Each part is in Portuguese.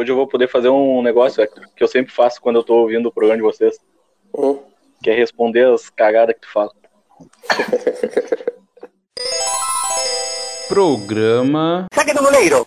Hoje eu vou poder fazer um negócio que eu sempre faço quando eu tô ouvindo o programa de vocês. Hum. Que é responder as cagadas que tu fala. Programa. Saque do goleiro!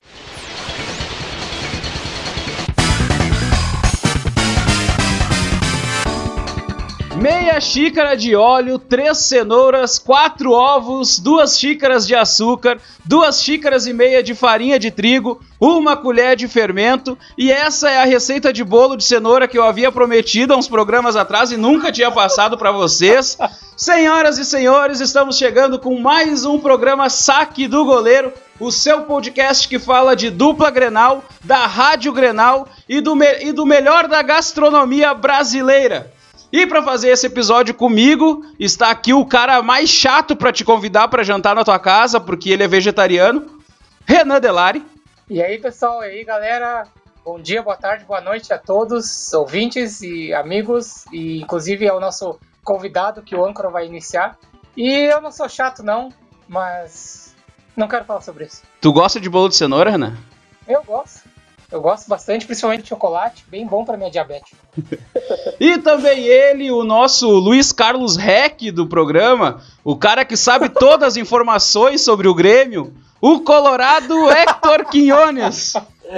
Meia xícara de óleo, três cenouras, quatro ovos, duas xícaras de açúcar, duas xícaras e meia de farinha de trigo, uma colher de fermento. E essa é a receita de bolo de cenoura que eu havia prometido há uns programas atrás e nunca tinha passado para vocês. Senhoras e senhores, estamos chegando com mais um programa Saque do Goleiro, o seu podcast que fala de dupla Grenal, da Rádio Grenal e do, e do melhor da gastronomia brasileira. E para fazer esse episódio comigo, está aqui o cara mais chato para te convidar para jantar na tua casa, porque ele é vegetariano, Renan Delari. E aí, pessoal, e aí, galera? Bom dia, boa tarde, boa noite a todos, ouvintes e amigos, e inclusive ao nosso convidado que o âncora vai iniciar. E eu não sou chato, não, mas não quero falar sobre isso. Tu gosta de bolo de cenoura, Renan? Eu gosto. Eu gosto bastante, principalmente de chocolate, bem bom para minha diabetes. e também ele, o nosso Luiz Carlos Reck do programa, o cara que sabe todas as informações sobre o Grêmio, o Colorado Hector Quinones.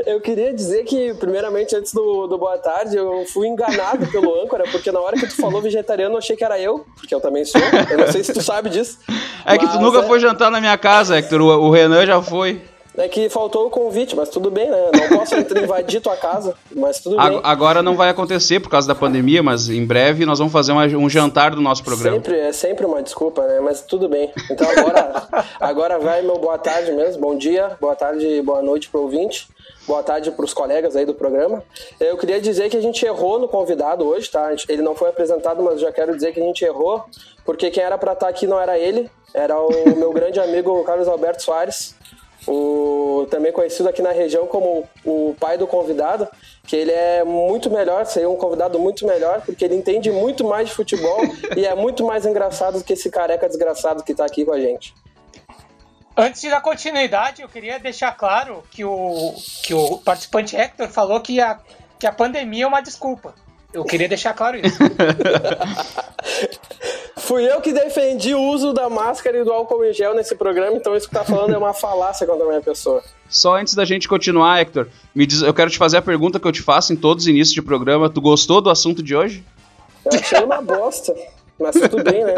Eu queria dizer que, primeiramente, antes do, do boa tarde, eu fui enganado pelo âncora, porque na hora que tu falou vegetariano, eu achei que era eu, porque eu também sou. Eu não sei se tu sabe disso. É que tu nunca é... foi jantar na minha casa, Hector. O, o Renan já foi. É que faltou o convite, mas tudo bem, né? Não posso invadir tua casa, mas tudo bem. Agora não vai acontecer por causa da pandemia, mas em breve nós vamos fazer uma, um jantar do nosso programa. Sempre, é sempre uma desculpa, né? Mas tudo bem. Então agora, agora vai meu boa tarde mesmo. Bom dia, boa tarde, boa noite pro ouvinte. Boa tarde para os colegas aí do programa. Eu queria dizer que a gente errou no convidado hoje, tá? Ele não foi apresentado, mas já quero dizer que a gente errou, porque quem era para estar tá aqui não era ele, era o meu grande amigo Carlos Alberto Soares o, também conhecido aqui na região como o pai do convidado, que ele é muito melhor, seria um convidado muito melhor, porque ele entende muito mais de futebol e é muito mais engraçado do que esse careca desgraçado que está aqui com a gente. Antes de dar continuidade, eu queria deixar claro que o, que o participante Hector falou que a, que a pandemia é uma desculpa. Eu queria deixar claro isso. Fui eu que defendi o uso da máscara e do álcool em gel nesse programa, então isso que tá falando é uma falácia contra a minha pessoa. Só antes da gente continuar, Hector, me diz, eu quero te fazer a pergunta que eu te faço em todos os inícios de programa. Tu gostou do assunto de hoje? Eu achei uma bosta, mas tudo bem, né?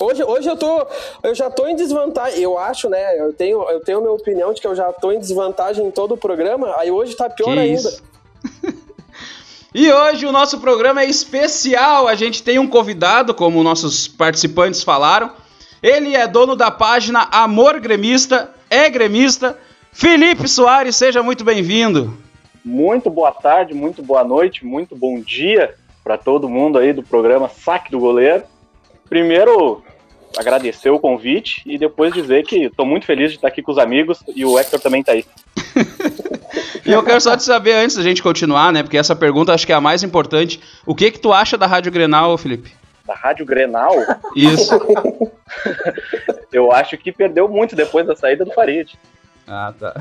Hoje, hoje eu tô. Eu já tô em desvantagem. Eu acho, né? Eu tenho, eu tenho minha opinião de que eu já tô em desvantagem em todo o programa. Aí hoje tá pior que ainda. Isso? E hoje o nosso programa é especial. A gente tem um convidado, como nossos participantes falaram. Ele é dono da página Amor Gremista, é gremista. Felipe Soares, seja muito bem-vindo. Muito boa tarde, muito boa noite, muito bom dia para todo mundo aí do programa Saque do Goleiro. Primeiro, agradecer o convite e depois dizer que estou muito feliz de estar aqui com os amigos e o Hector também está aí. e eu quero só te saber, antes da gente continuar, né? Porque essa pergunta acho que é a mais importante. O que que tu acha da Rádio Grenal, Felipe? Da Rádio Grenal? Isso. eu acho que perdeu muito depois da saída do Farid. Ah, tá.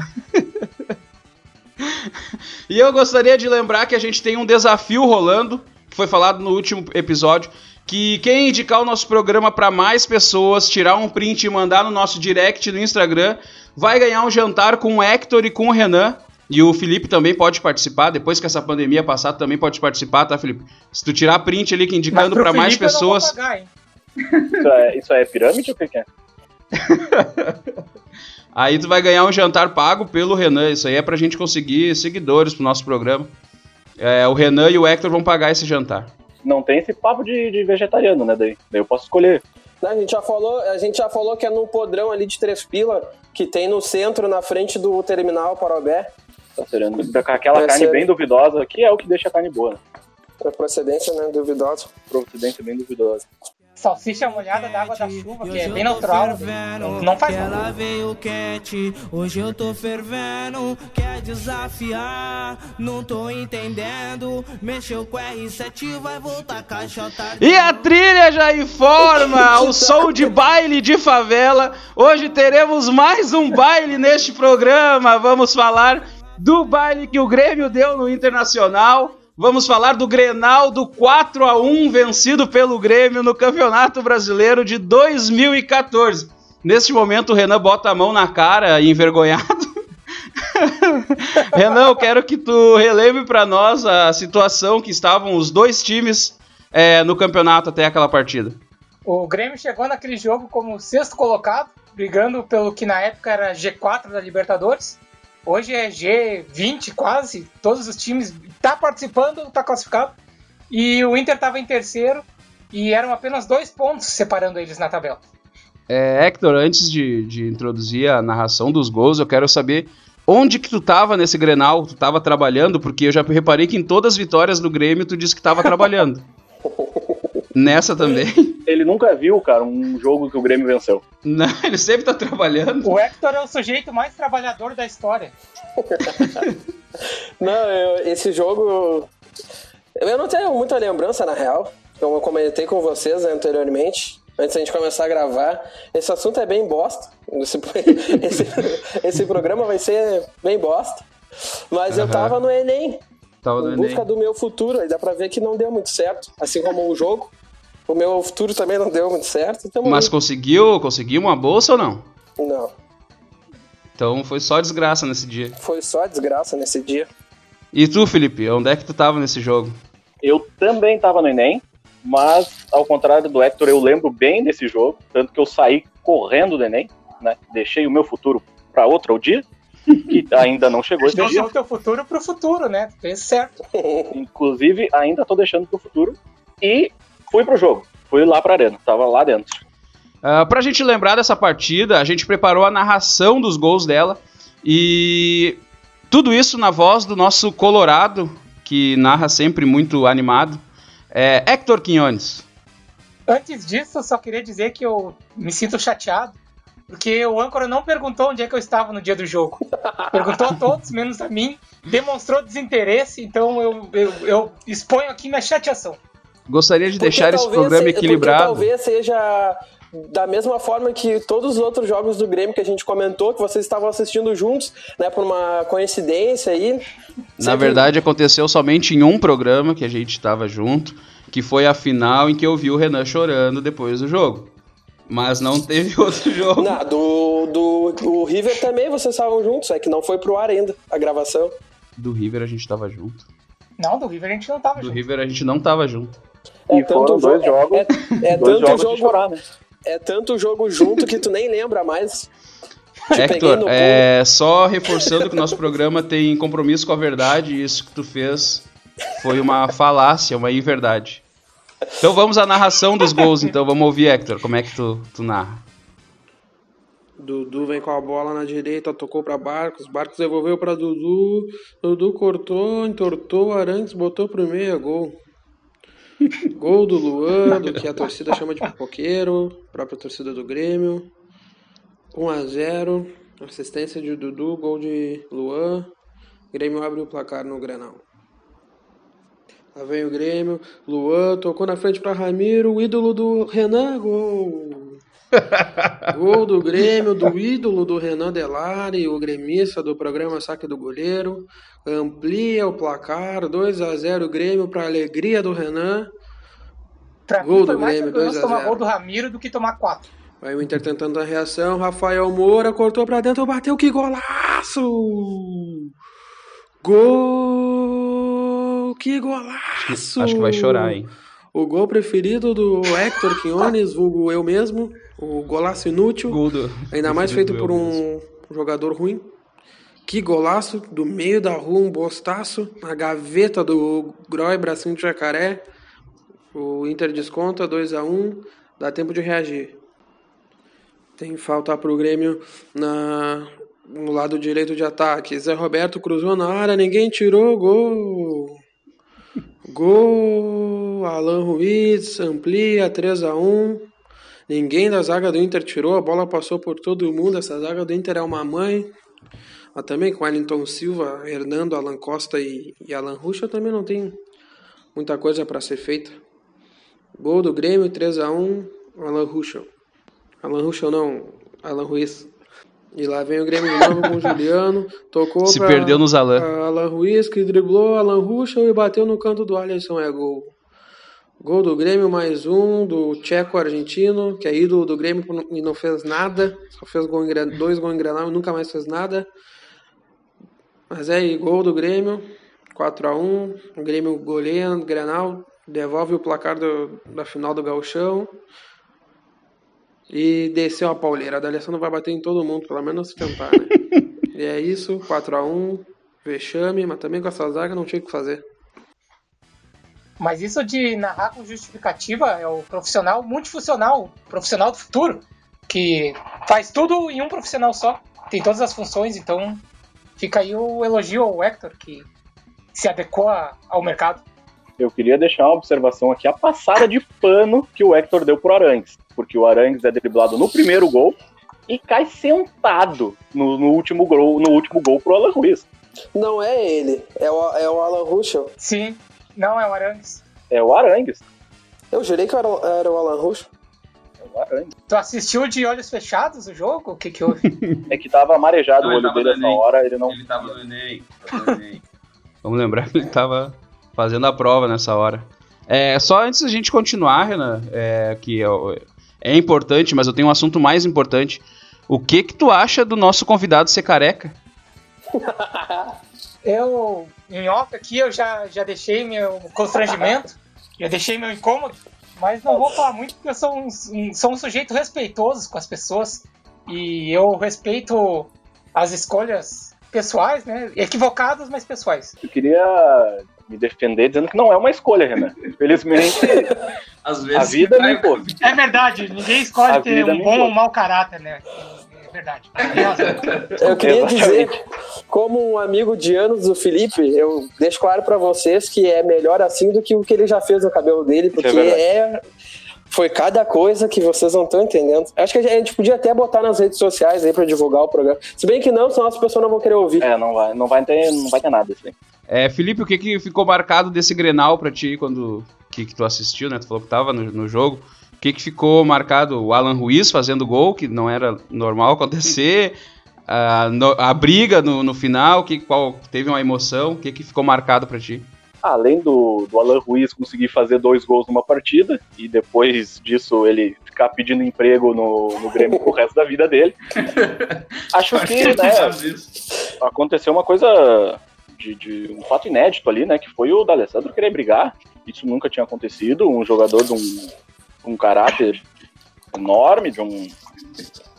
e eu gostaria de lembrar que a gente tem um desafio rolando, que foi falado no último episódio, que quem indicar o nosso programa para mais pessoas, tirar um print e mandar no nosso direct no Instagram, vai ganhar um jantar com o Hector e com o Renan. E o Felipe também pode participar, depois que essa pandemia passar, também pode participar, tá, Felipe? Se tu tirar print ali que indicando para mais pessoas. Pagar, isso, é, isso é pirâmide ou o que é? aí tu vai ganhar um jantar pago pelo Renan. Isso aí é pra gente conseguir seguidores pro nosso programa. É, o Renan e o Hector vão pagar esse jantar não tem esse papo de, de vegetariano, né? Daí, daí eu posso escolher. A gente, já falou, a gente já falou que é num podrão ali de três pila que tem no centro, na frente do terminal Parobé. Tá. Aquela carne bem duvidosa, que é o que deixa a carne boa. Né? Procedência, né? Duvidosa. Procedência bem duvidosa salsicha molhada da água da chuva, que é bem natural. Não faz mal. Ela veio quente, hoje eu tô fervendo. Quer desafiar, não tô entendendo. Mexeu com R7, vai voltar. E a trilha já informa o som de baile de favela. Hoje teremos mais um baile neste programa. Vamos falar do baile que o Grêmio deu no Internacional. Vamos falar do Grenal do 4 a 1 vencido pelo Grêmio no Campeonato Brasileiro de 2014. Neste momento o Renan bota a mão na cara, envergonhado. Renan, eu quero que tu relembre para nós a situação que estavam os dois times é, no campeonato até aquela partida. O Grêmio chegou naquele jogo como sexto colocado, brigando pelo que na época era G4 da Libertadores. Hoje é G20 quase, todos os times tá participando, tá classificado. E o Inter estava em terceiro e eram apenas dois pontos separando eles na tabela. É, Hector, antes de, de introduzir a narração dos gols, eu quero saber onde que tu tava nesse Grenal? Tu tava trabalhando? Porque eu já reparei que em todas as vitórias do Grêmio tu disse que tava trabalhando. Nessa também. Ele nunca viu, cara, um jogo que o Grêmio venceu. Não, ele sempre tá trabalhando. O Hector é o sujeito mais trabalhador da história. Não, eu- esse jogo. Eu não tenho muita lembrança, na real. Como eu comentei com vocês anteriormente, antes da gente começar a gravar. Esse assunto é bem bosta. Esse, esse, esse programa vai ser bem bosta. Mas eu Aham. tava no Enem, Tava no em Enem. busca do meu futuro. Aí dá pra ver que não deu muito certo. Assim como o jogo. O meu futuro também não deu muito certo. Então, Mas conseguiu, conseguiu uma bolsa ou não? Não, Então foi só desgraça nesse dia. foi só desgraça nesse dia. E tu, Felipe, onde é que tu tava nesse jogo? Eu também tava no Enem, mas ao contrário do Hector, eu lembro bem desse jogo, tanto que eu saí correndo do Enem, né? Deixei o meu futuro para outro dia, que ainda não chegou esse dia. Deixou o teu futuro pro futuro, né? Fez certo. Inclusive, ainda tô deixando pro futuro. E fui pro jogo. Fui lá pra arena, tava lá dentro. Uh, pra gente lembrar dessa partida, a gente preparou a narração dos gols dela e tudo isso na voz do nosso Colorado, que narra sempre muito animado, é Hector Quinones. Antes disso, eu só queria dizer que eu me sinto chateado, porque o âncora não perguntou onde é que eu estava no dia do jogo. Perguntou a todos, menos a mim, demonstrou desinteresse, então eu, eu, eu exponho aqui minha chateação. Gostaria de Porque deixar esse programa se- equilibrado. talvez seja da mesma forma que todos os outros jogos do Grêmio que a gente comentou, que vocês estavam assistindo juntos, né, por uma coincidência aí. Na verdade, aconteceu somente em um programa que a gente estava junto, que foi a final em que eu vi o Renan chorando depois do jogo. Mas não teve outro jogo. Não, do, do o River também vocês estavam juntos, é que não foi pro ar ainda a gravação. Do River a gente tava junto. Não, do River a gente não tava Do junto. River a gente não tava junto. E foram dois jo- jogos- É, é Dois tanto jogos jogo, chorar, né? é tanto jogo junto que tu nem lembra mais. Te peguei Hector, é, só reforçando que o nosso programa tem compromisso com a verdade e isso que tu fez foi uma falácia, uma inverdade. Então vamos à narração dos gols, então vamos ouvir, Hector, como é que tu, tu narra? Dudu vem com a bola na direita, tocou para Barcos, Barcos devolveu para Dudu, Dudu cortou, entortou, Arantes botou pro meio, é gol. Gol do Luan, do que a torcida chama de pipoqueiro, própria torcida do Grêmio. 1 a 0, assistência de Dudu, gol de Luan. Grêmio abre o placar no Grenal. Lá vem o Grêmio, Luan tocou na frente para Ramiro, ídolo do Renan, gol. Gol do Grêmio, do ídolo do Renan Delari, o gremista do programa Saque do Goleiro. Amplia o placar, 2 a 0 Grêmio para alegria do Renan. Pra Gol do Grêmio, vergonhoso 2 a tomar 0. gol do Ramiro do que tomar quatro. Vai o Inter tentando a reação, Rafael Moura cortou para dentro, bateu, que golaço! Gol! Que golaço! Acho que vai chorar, hein? O gol preferido do Hector Quinones, vulgo eu mesmo, o golaço inútil. Ainda mais feito por eu um jogador ruim. Que golaço do meio da rua, um bostaço. Na gaveta do Groy, bracinho de jacaré. O Inter desconta 2 a 1 Dá tempo de reagir. Tem falta pro Grêmio na, no lado direito de ataque. Zé Roberto cruzou na área, ninguém tirou. Gol! Gol! Alan Ruiz amplia 3 a 1 Ninguém da zaga do Inter tirou, a bola passou por todo mundo. Essa zaga do Inter é uma mãe. Mas também com Wellington Silva, Hernando, Alan Costa e, e Alan Ruxa também não tem muita coisa para ser feita. Gol do Grêmio, 3 a 1 Alan Ruxa. Alan Ruxa não, Alan Ruiz. E lá vem o Grêmio de novo com o Juliano. Tocou Se pra perdeu nos Alan. Alan Ruiz, que driblou Alan Ruschel e bateu no canto do Alisson. É gol. Gol do Grêmio, mais um, do Tcheco argentino, que é ídolo do Grêmio e não fez nada. Só fez gol em, dois gols em Grenal e nunca mais fez nada. Mas é aí, gol do Grêmio, 4x1. O Grêmio goleia no Grenal, devolve o placar do- da final do Gauchão. E desceu a pauleira. A D'Alessandro vai bater em todo mundo, pelo menos tentar, né? e é isso, 4x1, vexame, mas também com essa zaga não tinha o que fazer. Mas isso de narrar com justificativa é o profissional multifuncional, profissional do futuro, que faz tudo em um profissional só, tem todas as funções, então fica aí o elogio ao Hector, que se adequou ao mercado. Eu queria deixar uma observação aqui, a passada de pano que o Hector deu pro Arangues. Porque o Arangues é driblado no primeiro gol e cai sentado no, no último, gol, no último gol pro Alan Ruiz. Não é ele, é o, é o Alan Ruschel. Sim, não é o Arangues. É o Arangues. Eu jurei que era, era o Alan Ruschel. É o Arangues. Tu assistiu de olhos fechados o jogo? O que que houve? É que tava marejado Não, o olho dele no essa Enem. hora, ele não. Ele tava no Enem. Tava no Enem. Vamos lembrar que ele tava fazendo a prova nessa hora. É, só antes da gente continuar, Renan, é, que é, é importante, mas eu tenho um assunto mais importante. O que que tu acha do nosso convidado ser careca? Eu, em off aqui, eu já, já deixei meu constrangimento, já deixei meu incômodo, mas não vou falar muito porque eu sou um, um- sou um sujeito respeitoso com as pessoas e eu respeito as escolhas pessoais, né? Equivocadas, mas pessoais. Eu queria me defender dizendo que não é uma escolha, Renan. Infelizmente, Às a vezes vida cai- me impôs. É verdade, ninguém escolhe A ter vida um bom ou mau caráter, né? É verdade. Eu queria dizer, como um amigo de anos do Felipe, eu deixo claro pra vocês que é melhor assim do que o que ele já fez no cabelo dele, porque verdade. é, foi cada coisa que vocês não estão entendendo. Acho que a gente podia até botar nas redes sociais aí pra divulgar o programa. Se bem que não, senão as pessoas não vão querer ouvir. É, não vai, não vai ter, não vai ter nada assim. É, Felipe, o que que ficou marcado desse Grenal pra ti quando que, que tu assistiu, né? Tu falou que tava no, no jogo. O que que ficou marcado? O Alan Ruiz fazendo gol, que não era normal acontecer. A, no- a briga no, no final, que qual teve uma emoção. O que que ficou marcado pra ti? Além do, do Alan Ruiz conseguir fazer dois gols numa partida e depois disso ele ficar pedindo emprego no, no Grêmio pro resto da vida dele. Acho que, né, aconteceu uma coisa de, de um fato inédito ali, né? Que foi o D'Alessandro querer brigar. Isso nunca tinha acontecido. Um jogador de um, um caráter enorme, de um,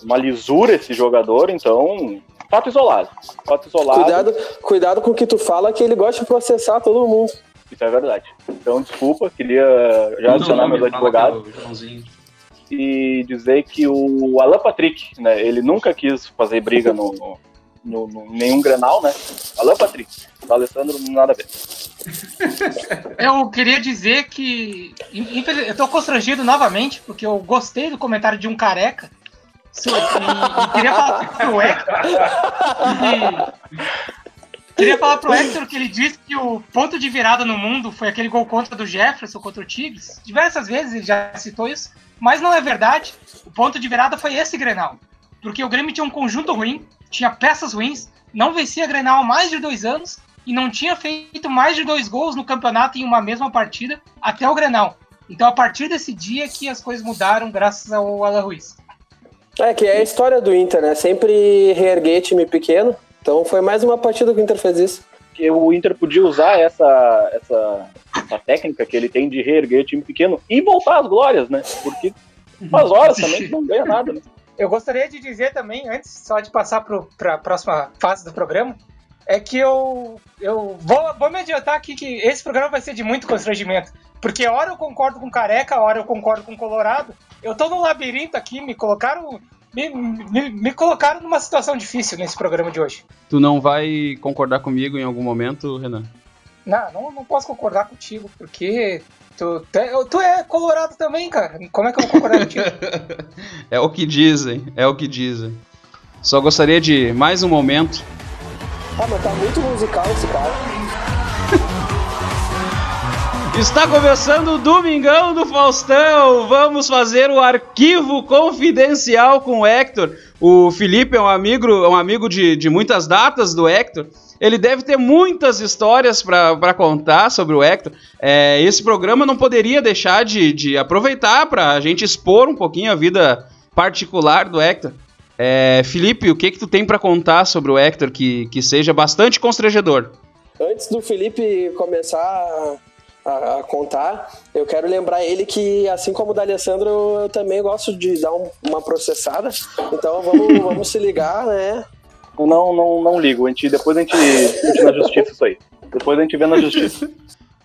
uma lisura esse jogador. Então, fato isolado. Fato isolado. Cuidado, cuidado com o que tu fala, que ele gosta de processar todo mundo. Isso é verdade. Então, desculpa, queria já adicionar meus advogados e dizer que o Alan Patrick, né? Ele nunca quis fazer briga no, no, no- nenhum Grenal, né? Alan Patrick. O Alessandro, nada a ver. Eu queria dizer que. Eu tô constrangido novamente, porque eu gostei do comentário de um careca. E, e queria falar pro Hector. que- queria falar pro Hector que ele disse que o ponto de virada no mundo foi aquele gol contra do Jefferson contra o Tigres. Diversas vezes ele já citou isso, mas não é verdade. O ponto de virada foi esse Grenal. Porque o Grêmio tinha um conjunto ruim, tinha peças ruins, não vencia Grenal há mais de dois anos e não tinha feito mais de dois gols no campeonato em uma mesma partida até o Grenal. Então, a partir desse dia que as coisas mudaram, graças ao Alan Ruiz. É que é a história do Inter, né? Sempre reerguer time pequeno. Então foi mais uma partida que o Inter fez isso. que o Inter podia usar essa, essa, essa técnica que ele tem de reerguer time pequeno e voltar às glórias, né? Porque faz horas também que não ganha nada, né? Eu gostaria de dizer também, antes só de passar para a próxima fase do programa, é que eu, eu vou, vou me adiantar aqui que esse programa vai ser de muito constrangimento. Porque hora eu concordo com Careca, hora eu concordo com Colorado. Eu tô num labirinto aqui, me colocaram. Me, me, me colocaram numa situação difícil nesse programa de hoje. Tu não vai concordar comigo em algum momento, Renan? Não, não, não posso concordar contigo, porque tu, tu é- tu é colorado também, cara. Como é que eu vou concordar contigo? É o que dizem, é o que dizem. Só gostaria de mais um momento. Ah, mas tá muito musical esse cara. Está começando o Domingão do Faustão. Vamos fazer o arquivo confidencial com o Hector. o Felipe é um amigo, é um amigo de, de muitas datas do Hector. Ele deve ter muitas histórias para contar sobre o Hector. É, esse programa não poderia deixar de, de aproveitar para a gente expor um pouquinho a vida particular do Hector. É, Felipe, o que que tu tem para contar sobre o Hector que, que seja bastante constrangedor? Antes do Felipe começar a, a- contar, eu quero lembrar ele que, assim como o da Alessandro, eu também gosto de dar um- uma processada. Então vamos, vamos se ligar, né? Não, não, não ligo. A gente, depois a gente discute na justiça isso aí. Depois a gente vê na justiça.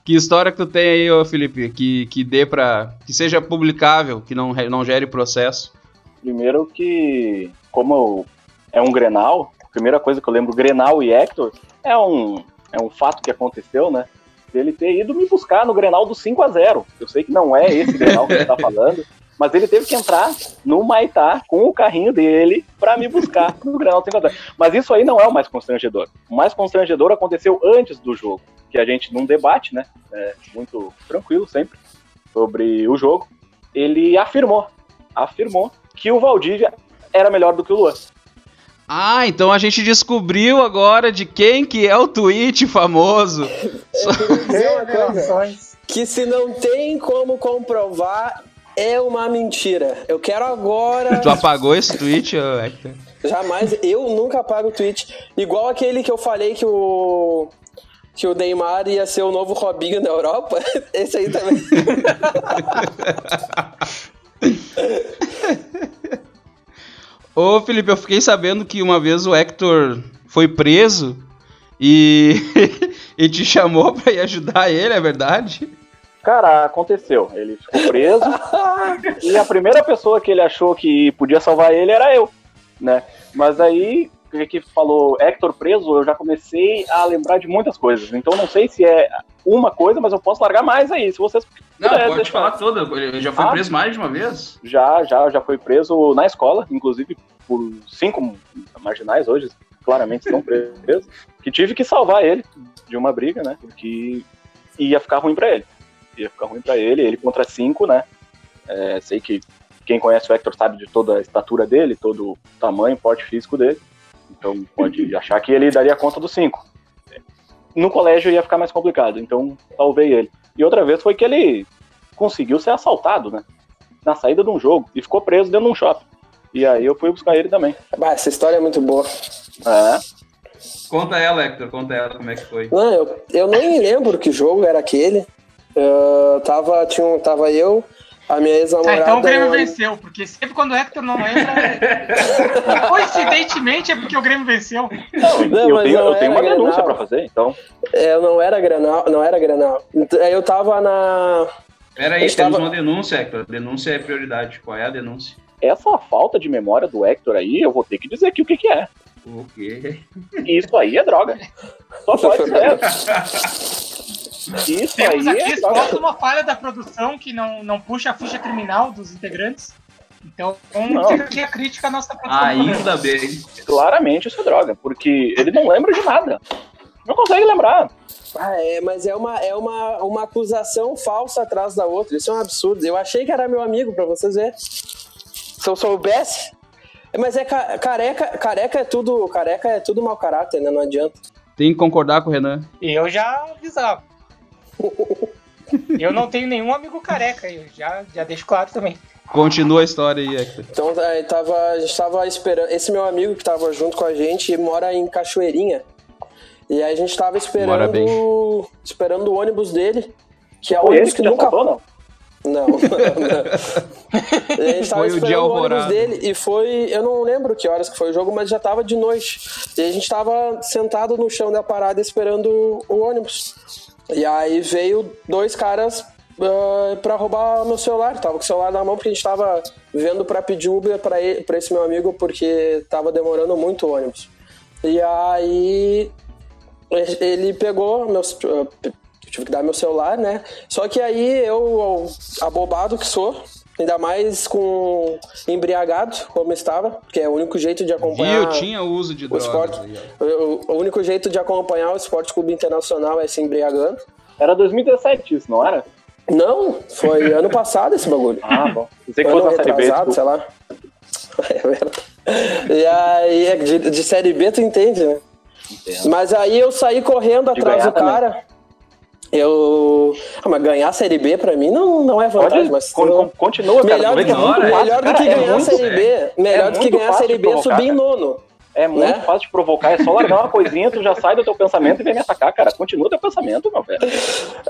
Que história que tu tem aí, ô Felipe, que, que dê para que seja publicável, que não, não gere processo? Primeiro que, como é um Grenal, a primeira coisa que eu lembro, Grenal e Hector, é um, é um fato que aconteceu, né? Dele ter ido me buscar no Grenal do 5 a 0 Eu sei que não é esse Grenal que você tá falando, mas ele teve que entrar no Maitá com o carrinho dele pra me buscar no 5 a 0 Mas isso aí não é o mais constrangedor. O mais constrangedor aconteceu antes do jogo, que a gente num debate, né? é, muito tranquilo sempre, sobre o jogo, ele afirmou, afirmou que o Valdívia era melhor do que o Luan. Ah, então a gente descobriu agora de quem que é o tweet famoso. Revelações. que se não tem como comprovar, é uma mentira. Eu quero agora. Tu apagou esse tweet, Hector? Jamais, eu nunca apago o tweet. Igual aquele que eu falei que o. Que o Neymar ia ser o novo Robinho da Europa. Esse aí também. Ô Felipe, eu fiquei sabendo que uma vez o Hector foi preso e, e te chamou pra ir ajudar ele, é verdade? Cara, aconteceu. Ele ficou preso e a primeira pessoa que ele achou que podia salvar ele era eu, né? Mas aí o que falou Hector preso, eu já comecei a lembrar de muitas coisas. Então não sei se é uma coisa, mas eu posso largar mais aí, se vocês Não, puderem pode falar toda. Ele já foi Ah. preso mais de uma vez? Já, já, já foi preso na escola, inclusive por cinco marginais hoje, claramente estão presos, que tive que salvar ele de uma briga, né? Porque ia ficar ruim pra ele. Ia ficar ruim pra ele, ele contra cinco, né? É, sei que quem conhece o Hector sabe de toda a estatura dele, todo o tamanho, porte físico dele. Então pode achar que ele daria conta dos cinco. No colégio ia ficar mais complicado, então salvei ele. E outra vez foi que ele conseguiu ser assaltado, né? na saída de um jogo e ficou preso dentro de um shopping. E aí eu fui buscar ele também. Bah, essa história é muito boa. É. Conta ela, Hector, conta ela como é que foi. Não, eu, eu nem lembro que jogo era aquele. Eu tava, tinha, um- tava eu, a minha Ah, ex-namorada. então o Grêmio venceu, porque sempre quando o Hector não entra. coincidentemente é porque o Grêmio venceu. Não, Não, eu mas tenho, não eu tenho uma era denúncia pra fazer, então. É, não era Granal, não era Granal. Então, Eu tava na. Pera Eu aí, estava- temos uma denúncia, Hector. Denúncia é prioridade. Qual é a denúncia? Essa falta de memória do Hector aí, eu vou ter que dizer aqui o que, que é. O quê? Isso aí é droga. Só pode ser. Isso Temos aí aqui é uma falha da produção que não, não puxa a ficha criminal dos integrantes. Então, Não. fica aqui a crítica à nossa produção. Ainda bem. Claramente isso é droga, porque ele não lembra de nada. Não consegue lembrar. Ah, é, mas é uma, é uma, uma acusação falsa atrás da outra. Isso é um absurdo. Eu achei que era meu amigo, pra vocês verem. Se eu soubesse. Mas é ca- careca, careca é tudo, careca é tudo mau caráter, né? Não adianta. Tem que concordar com o Renan. E eu já avisava. Eu não tenho nenhum amigo careca, eu já, já deixo claro também. Continua a história aí, Hector. Então aí tava, a gente tava esperando. Esse meu amigo que tava junto com a gente mora em Cachoeirinha. E aí a gente tava esperando. bem. Esperando o ônibus dele. Que é o Foi ônibus ele que nunca. faltou, não? Não. não. E a gente tava Foi o dia esperando o ônibus alvorada. dele e foi. Eu não lembro que horas que foi o jogo, mas já tava de noite. E a gente tava sentado no chão da parada esperando o ônibus. E aí veio dois caras ah, pra roubar meu celular. Tava com o celular na mão porque a gente tava vendo pra pedir Uber pra esse meu amigo porque tava demorando muito o ônibus. E aí ele pegou meu, eu tive que dar meu celular, né? Só que aí eu, abobado que sou, ainda mais com embriagado, como estava, que é o único jeito de acompanhar Viu? Tinha uso de drogas. esporte. O, o único jeito de acompanhar o Esporte Clube Internacional é se embriagando. Era 2017 isso, não era? Não, foi ano passado esse bagulho. Ah, bom. Pensei que ano fosse na série B. retrasado, desculpa. sei lá. É verdade. E aí, é de, de Série B tu entende, né? Entendo. Mas aí eu saí correndo De atrás do cara. Eu. Ah, mas ganhar a Série B pra mim não, não é vantagem, Pode, mas. con- con- continua, cara. melhor do que, é Melhor, do que é ganhar a Série B. Melhor é do que ganhar a Série B é subir em nono. É muito Né? fácil de provocar, é só largar uma coisinha, tu já sai do teu pensamento e vem me atacar, cara. Continua teu pensamento, meu velho.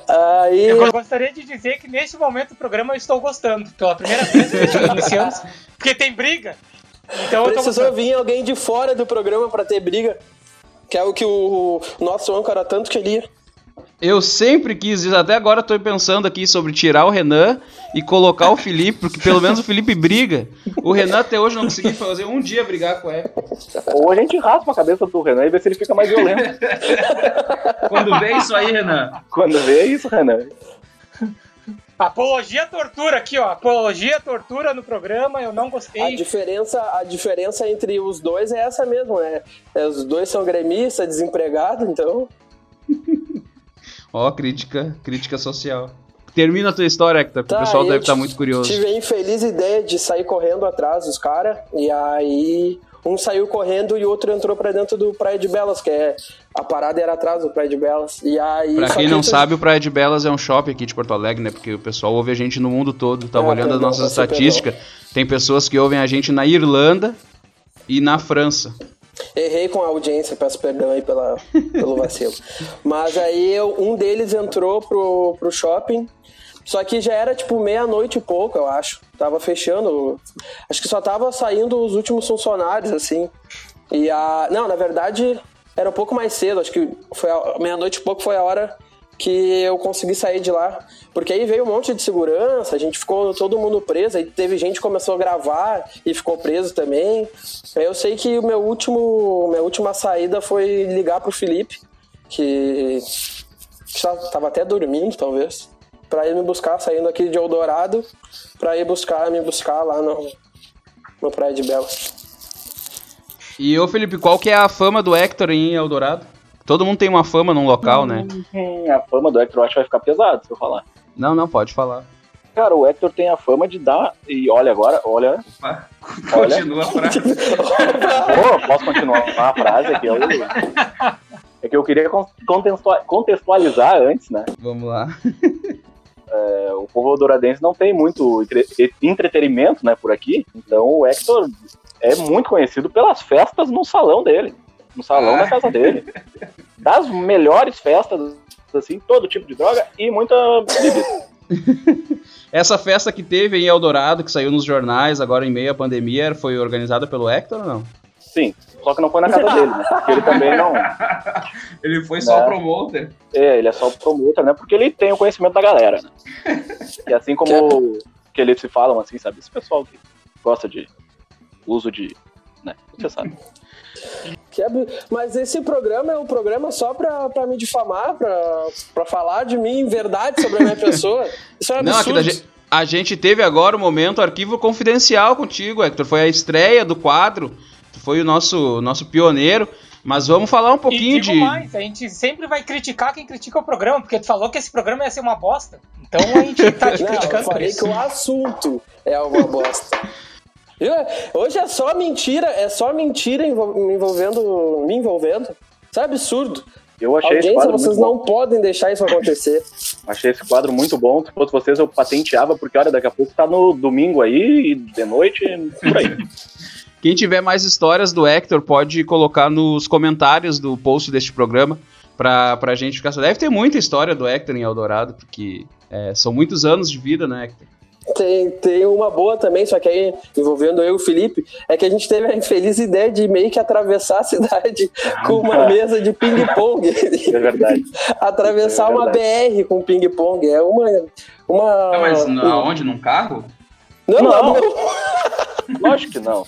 Aí. Eu gostaria de dizer que neste momento do programa eu estou gostando. Pela primeira vez que iniciamos, porque tem briga. Então eu tô Precisou vir alguém de fora do programa pra ter briga. Que é o que o nosso âncora tanto queria. Eu sempre quis isso, até agora eu tô pensando aqui sobre tirar o Renan e colocar o Felipe, porque pelo menos o Felipe briga. O Renan até hoje não conseguiu fazer um dia brigar com ele. Ou a gente raspa a cabeça do Renan e vê se ele fica mais violento. Quando vê isso aí, Renan. Quando vê isso, Renan. Apologia à tortura aqui, ó. Apologia à tortura no programa, eu não A gostei. diferença, a diferença entre os dois é essa mesmo, né? É, Os dois são gremistas, desempregados, então. Ó, crítica, crítica social. Termina a tua história, Hector, porque Tá, o pessoal deve estar ti- muito curioso. Tive a infeliz ideia de sair correndo atrás dos caras, e aí um saiu correndo e o outro entrou pra dentro do Praia de Belas, que é. A parada era atrás do Praia de Belas. E aí. Pra só quem que não tu- sabe, o Praia de Belas é um shopping aqui de Porto Alegre, né? Porque o pessoal ouve a gente no mundo todo. Tava Ah, olhando as nossas estatísticas. Tem pessoas que ouvem a gente na Irlanda e na França. Errei com a audiência, peço perdão aí pela, pelo vacilo. Mas aí eu- um deles entrou pro, pro shopping, só que já era tipo meia-noite e pouco, eu acho. Tava fechando. Acho que só tava saindo os últimos funcionários, assim. E a. Não, na verdade, era um pouco mais cedo, acho que foi meia-noite e pouco foi a hora que eu consegui sair de lá. Porque aí veio um monte de segurança, a gente ficou todo mundo preso, aí teve gente que começou a gravar e ficou preso também. Aí eu sei que o meu último, minha última saída foi ligar pro Felipe, que estava até dormindo, talvez, pra ir me buscar, saindo aqui de Eldorado, pra ir buscar, me buscar lá no, no Praia de Belas. E ô Felipe, qual que é a fama do Hector em Eldorado? Todo mundo tem uma fama num local, né? Hum, a fama do Hector eu acho que vai ficar pesado se eu falar. Não, não, pode falar. Cara, o Hector tem a fama de dar. E olha agora, olha. Olha. Continua a frase. Pô, posso continuar a frase aqui? Eu- É que eu queria con- contextua- contextualizar antes, né? Vamos lá. É, o povo douradense não tem muito entre- entretenimento, né, por aqui. Então o Hector é muito conhecido pelas festas no salão dele. No salão Ah. da casa dele. Das melhores festas, assim, todo tipo de droga e muita bebida. Essa festa que teve em Eldorado, que saiu nos jornais agora em meio à pandemia, foi organizada pelo Hector ou não? Sim, só que não foi na casa dele, né? Porque ele também não. Ele foi só promoter. É, ele é só promotor, né? Porque ele tem o conhecimento da galera, né? E assim como que eles se falam, assim, sabe? Esse pessoal que gosta de uso de. né? Você sabe. Que ab- Mas esse programa é um programa só pra, pra me difamar, pra, pra falar de mim em verdade sobre a minha pessoa. Isso é um Não, absurdo. gente, a gente teve agora o momento arquivo confidencial contigo, Hector. Foi a estreia do quadro. Tu foi o nosso, nosso pioneiro. Mas vamos falar um E pouquinho digo de. mais, a gente sempre vai criticar quem critica o programa, porque tu falou que esse programa ia ser uma bosta. Então a gente tá te Não, eu criticando por falei isso. que o assunto é uma bosta. Viu? Hoje é só mentira, é só mentira me envolvendo, me envolvendo. Isso é absurdo. Eu achei esse Audiência, quadro vocês não bom. podem deixar isso acontecer. Achei esse quadro muito bom. Se fosse vocês, eu patenteava, porque olha, daqui a pouco tá no domingo aí, e de noite, por aí. Quem tiver mais histórias do Hector pode colocar nos comentários do post deste programa pra, pra gente ficar. Deve ter muita história do Hector em Eldorado, porque é, são muitos anos de vida, né, Hector? Tem, tem uma boa também, só que aí envolvendo eu e o Felipe, é que a gente teve a infeliz ideia de meio que atravessar a cidade com uma mesa de ping-pong. É verdade. atravessar É uma BR com ping-pong. É uma. uma aonde? Num carro? Não, não, Não. não. Lógico que não.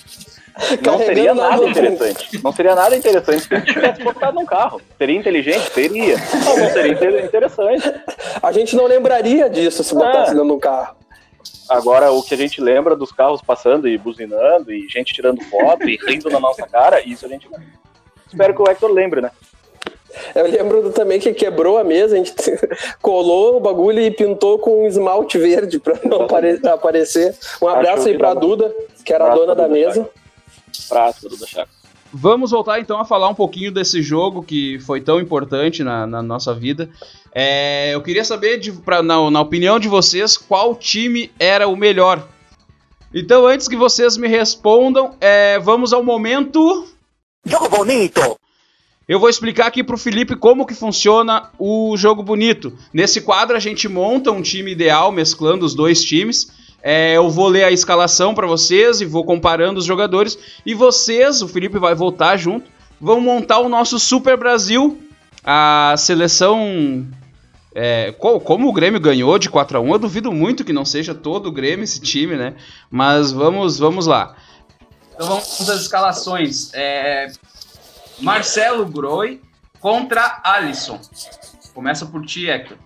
Não seria na nada interessante. Não seria nada interessante se a gente tivesse botado num carro. Seria inteligente? Seria. Não, não seria inter- interessante. A gente não lembraria disso se botasse É. dentro do carro. Agora, o que a gente lembra dos carros passando e buzinando, e gente tirando foto e rindo na nossa cara, isso a gente. Espero que o Hector lembre, né? Eu lembro também que quebrou a mesa, a gente colou o bagulho e pintou com um esmalte verde pra não apare- aparecer. Um abraço aí dava- Duda, que era a dona da mesa. Abraço, Duda Chaco. Vamos voltar então a falar um pouquinho desse jogo que foi tão importante na, na nossa vida. É, eu queria saber, de, pra, na, na opinião de vocês, qual time era o melhor. Então, antes que vocês me respondam, é, vamos ao momento. Jogo bonito! Eu vou explicar aqui pro Felipe como que funciona o jogo bonito. Nesse quadro a gente monta um time ideal, mesclando os dois times. É, eu vou ler a escalação para vocês e vou comparando os jogadores. E vocês, o Felipe vai voltar junto, vão montar o nosso Super Brasil, a seleção. É, co- como o Grêmio ganhou de 4 a 1 eu duvido muito que não seja todo o Grêmio esse time, né? Mas vamos, vamos lá. Então vamos às escalações. É, Marcelo Groi contra Alisson. Começa por ti, Hector.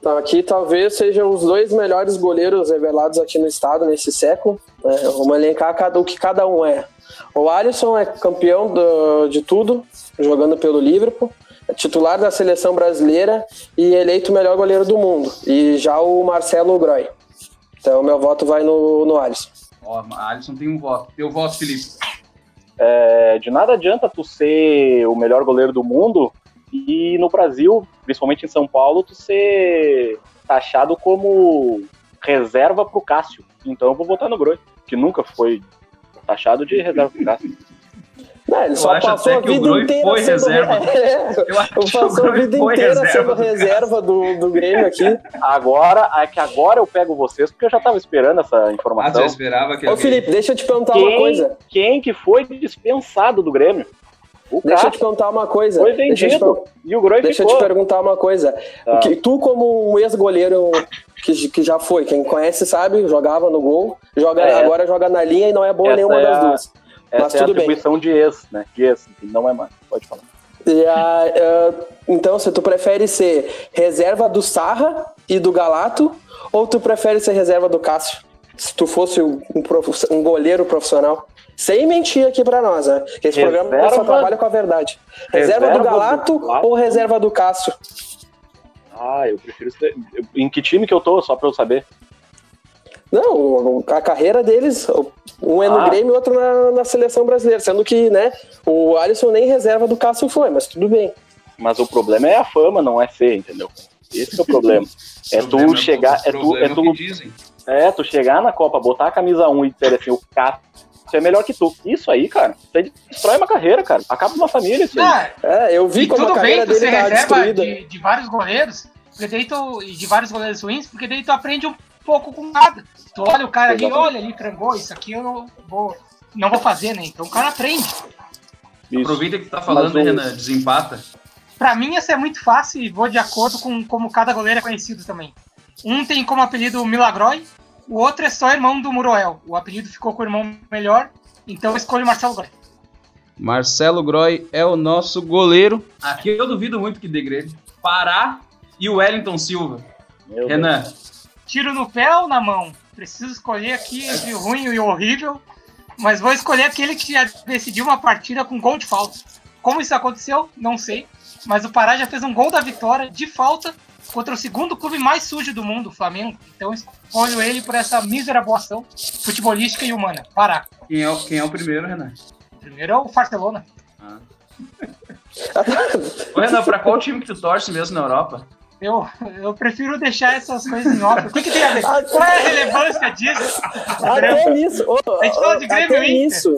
Então, aqui talvez sejam os dois melhores goleiros revelados aqui no estado nesse século. né? Vamos elencar cada, o que cada um é. O Alisson é campeão do- de tudo, jogando pelo Liverpool, é titular da seleção brasileira e eleito o melhor goleiro do mundo. E já o Marcelo Groy. Então, meu voto vai no, no Alisson. Ó, Alisson tem um voto. Teu voto, Felipe. É, de nada adianta tu ser o melhor goleiro do mundo e no Brasil, principalmente em São Paulo, tu ser taxado como reserva pro Cássio. Então eu vou votar no Groi, que nunca foi taxado de reserva pro Cássio. Não, ele Eu só acho passou até a vida inteira foi sendo reserva. É, Eu passou a vida inteira reserva sendo do reserva do, do Grêmio aqui. Agora, é que agora eu pego vocês, porque eu já tava esperando essa Ah, você informação. esperava que Ô, alguém- Felipe, deixa eu te perguntar uma Quem, coisa. quem que foi dispensado do Grêmio? O Deixa eu te perguntar uma coisa. foi eu te vendido e o Groi Deixa eu ficou. te perguntar uma coisa. O que- tu, como um ex-goleiro que, que já foi, quem conhece sabe, jogava no gol, joga, É. agora joga na linha e não é boa Essa nenhuma é das a- duas. Essa Mas é a tudo bem. atribuição de ex, né? De ex, não é mais. Pode falar. A- ah, então, se tu prefere ser reserva do Sarra e do Galato, ou tu prefere ser reserva do Cássio? Se tu fosse um, prof- um goleiro profissional. Sem mentir aqui pra nós, né? Que esse Reserva- programa só trabalha com a verdade. Reserva, Reserva do do Galato Galato. ou reserva do Cássio? Ah, eu prefiro Em que time que eu tô, só pra eu saber? Não, a carreira deles, um é no Ah. Grêmio e outro na, na seleção brasileira. Sendo que, né, o Alisson nem reserva do Cássio foi, mas tudo bem. Mas o problema é a fama, não é ser, entendeu? Esse é o problema. É tu chegar, o é tu, é o tu, que dizem. É tu chegar na Copa, botar a camisa 1 e dizer assim, o cara é melhor que tu. Isso aí, cara, isso aí destrói uma carreira, cara. Acaba uma família isso aí. Ah, É, eu vi e como a tudo carreira bem tu ser dele tá reserva destruída. de, de vários goleiros, porque daí tu, e de vários goleiros ruins, porque daí tu aprende um pouco com nada. Tu olha o cara ali, Exatamente. olha ali, frangou, isso aqui eu não vou, não vou fazer, né? Então o cara aprende. Isso. Aproveita que tu tá falando, o- Renan, desempata. Pra mim, essa é muito fácil e vou de acordo com como cada goleiro é conhecido também. Um tem como apelido Milagrói, o outro é só irmão do Muroel. O apelido ficou com o irmão melhor, então eu escolho o Marcelo Groy. Marcelo Groy é o nosso goleiro. Aqui eu duvido muito que dê Grêmio. Pará e o Wellington Silva. Meu Deus. Renan, Tiro no pé ou na mão? Preciso escolher aqui entre o ruim e o horrível, mas vou escolher aquele que já decidiu uma partida com gol de falta. Como isso aconteceu, não sei, mas o Pará já fez um gol da vitória de falta contra o segundo clube mais sujo do mundo, o Flamengo. Então escolho ele por essa mísera boa ação futebolística e humana. Pará. quem é, o- quem é o primeiro, Renan? Primeiro é o Barcelona. Ô, Renan, pra qual time que tu torce mesmo na Europa? Eu, eu prefiro deixar essas coisas em off. O que, que tem a ver? Qual é a relevância disso? Até nisso, ô, A gente fala de Grêmio Inter. nisso,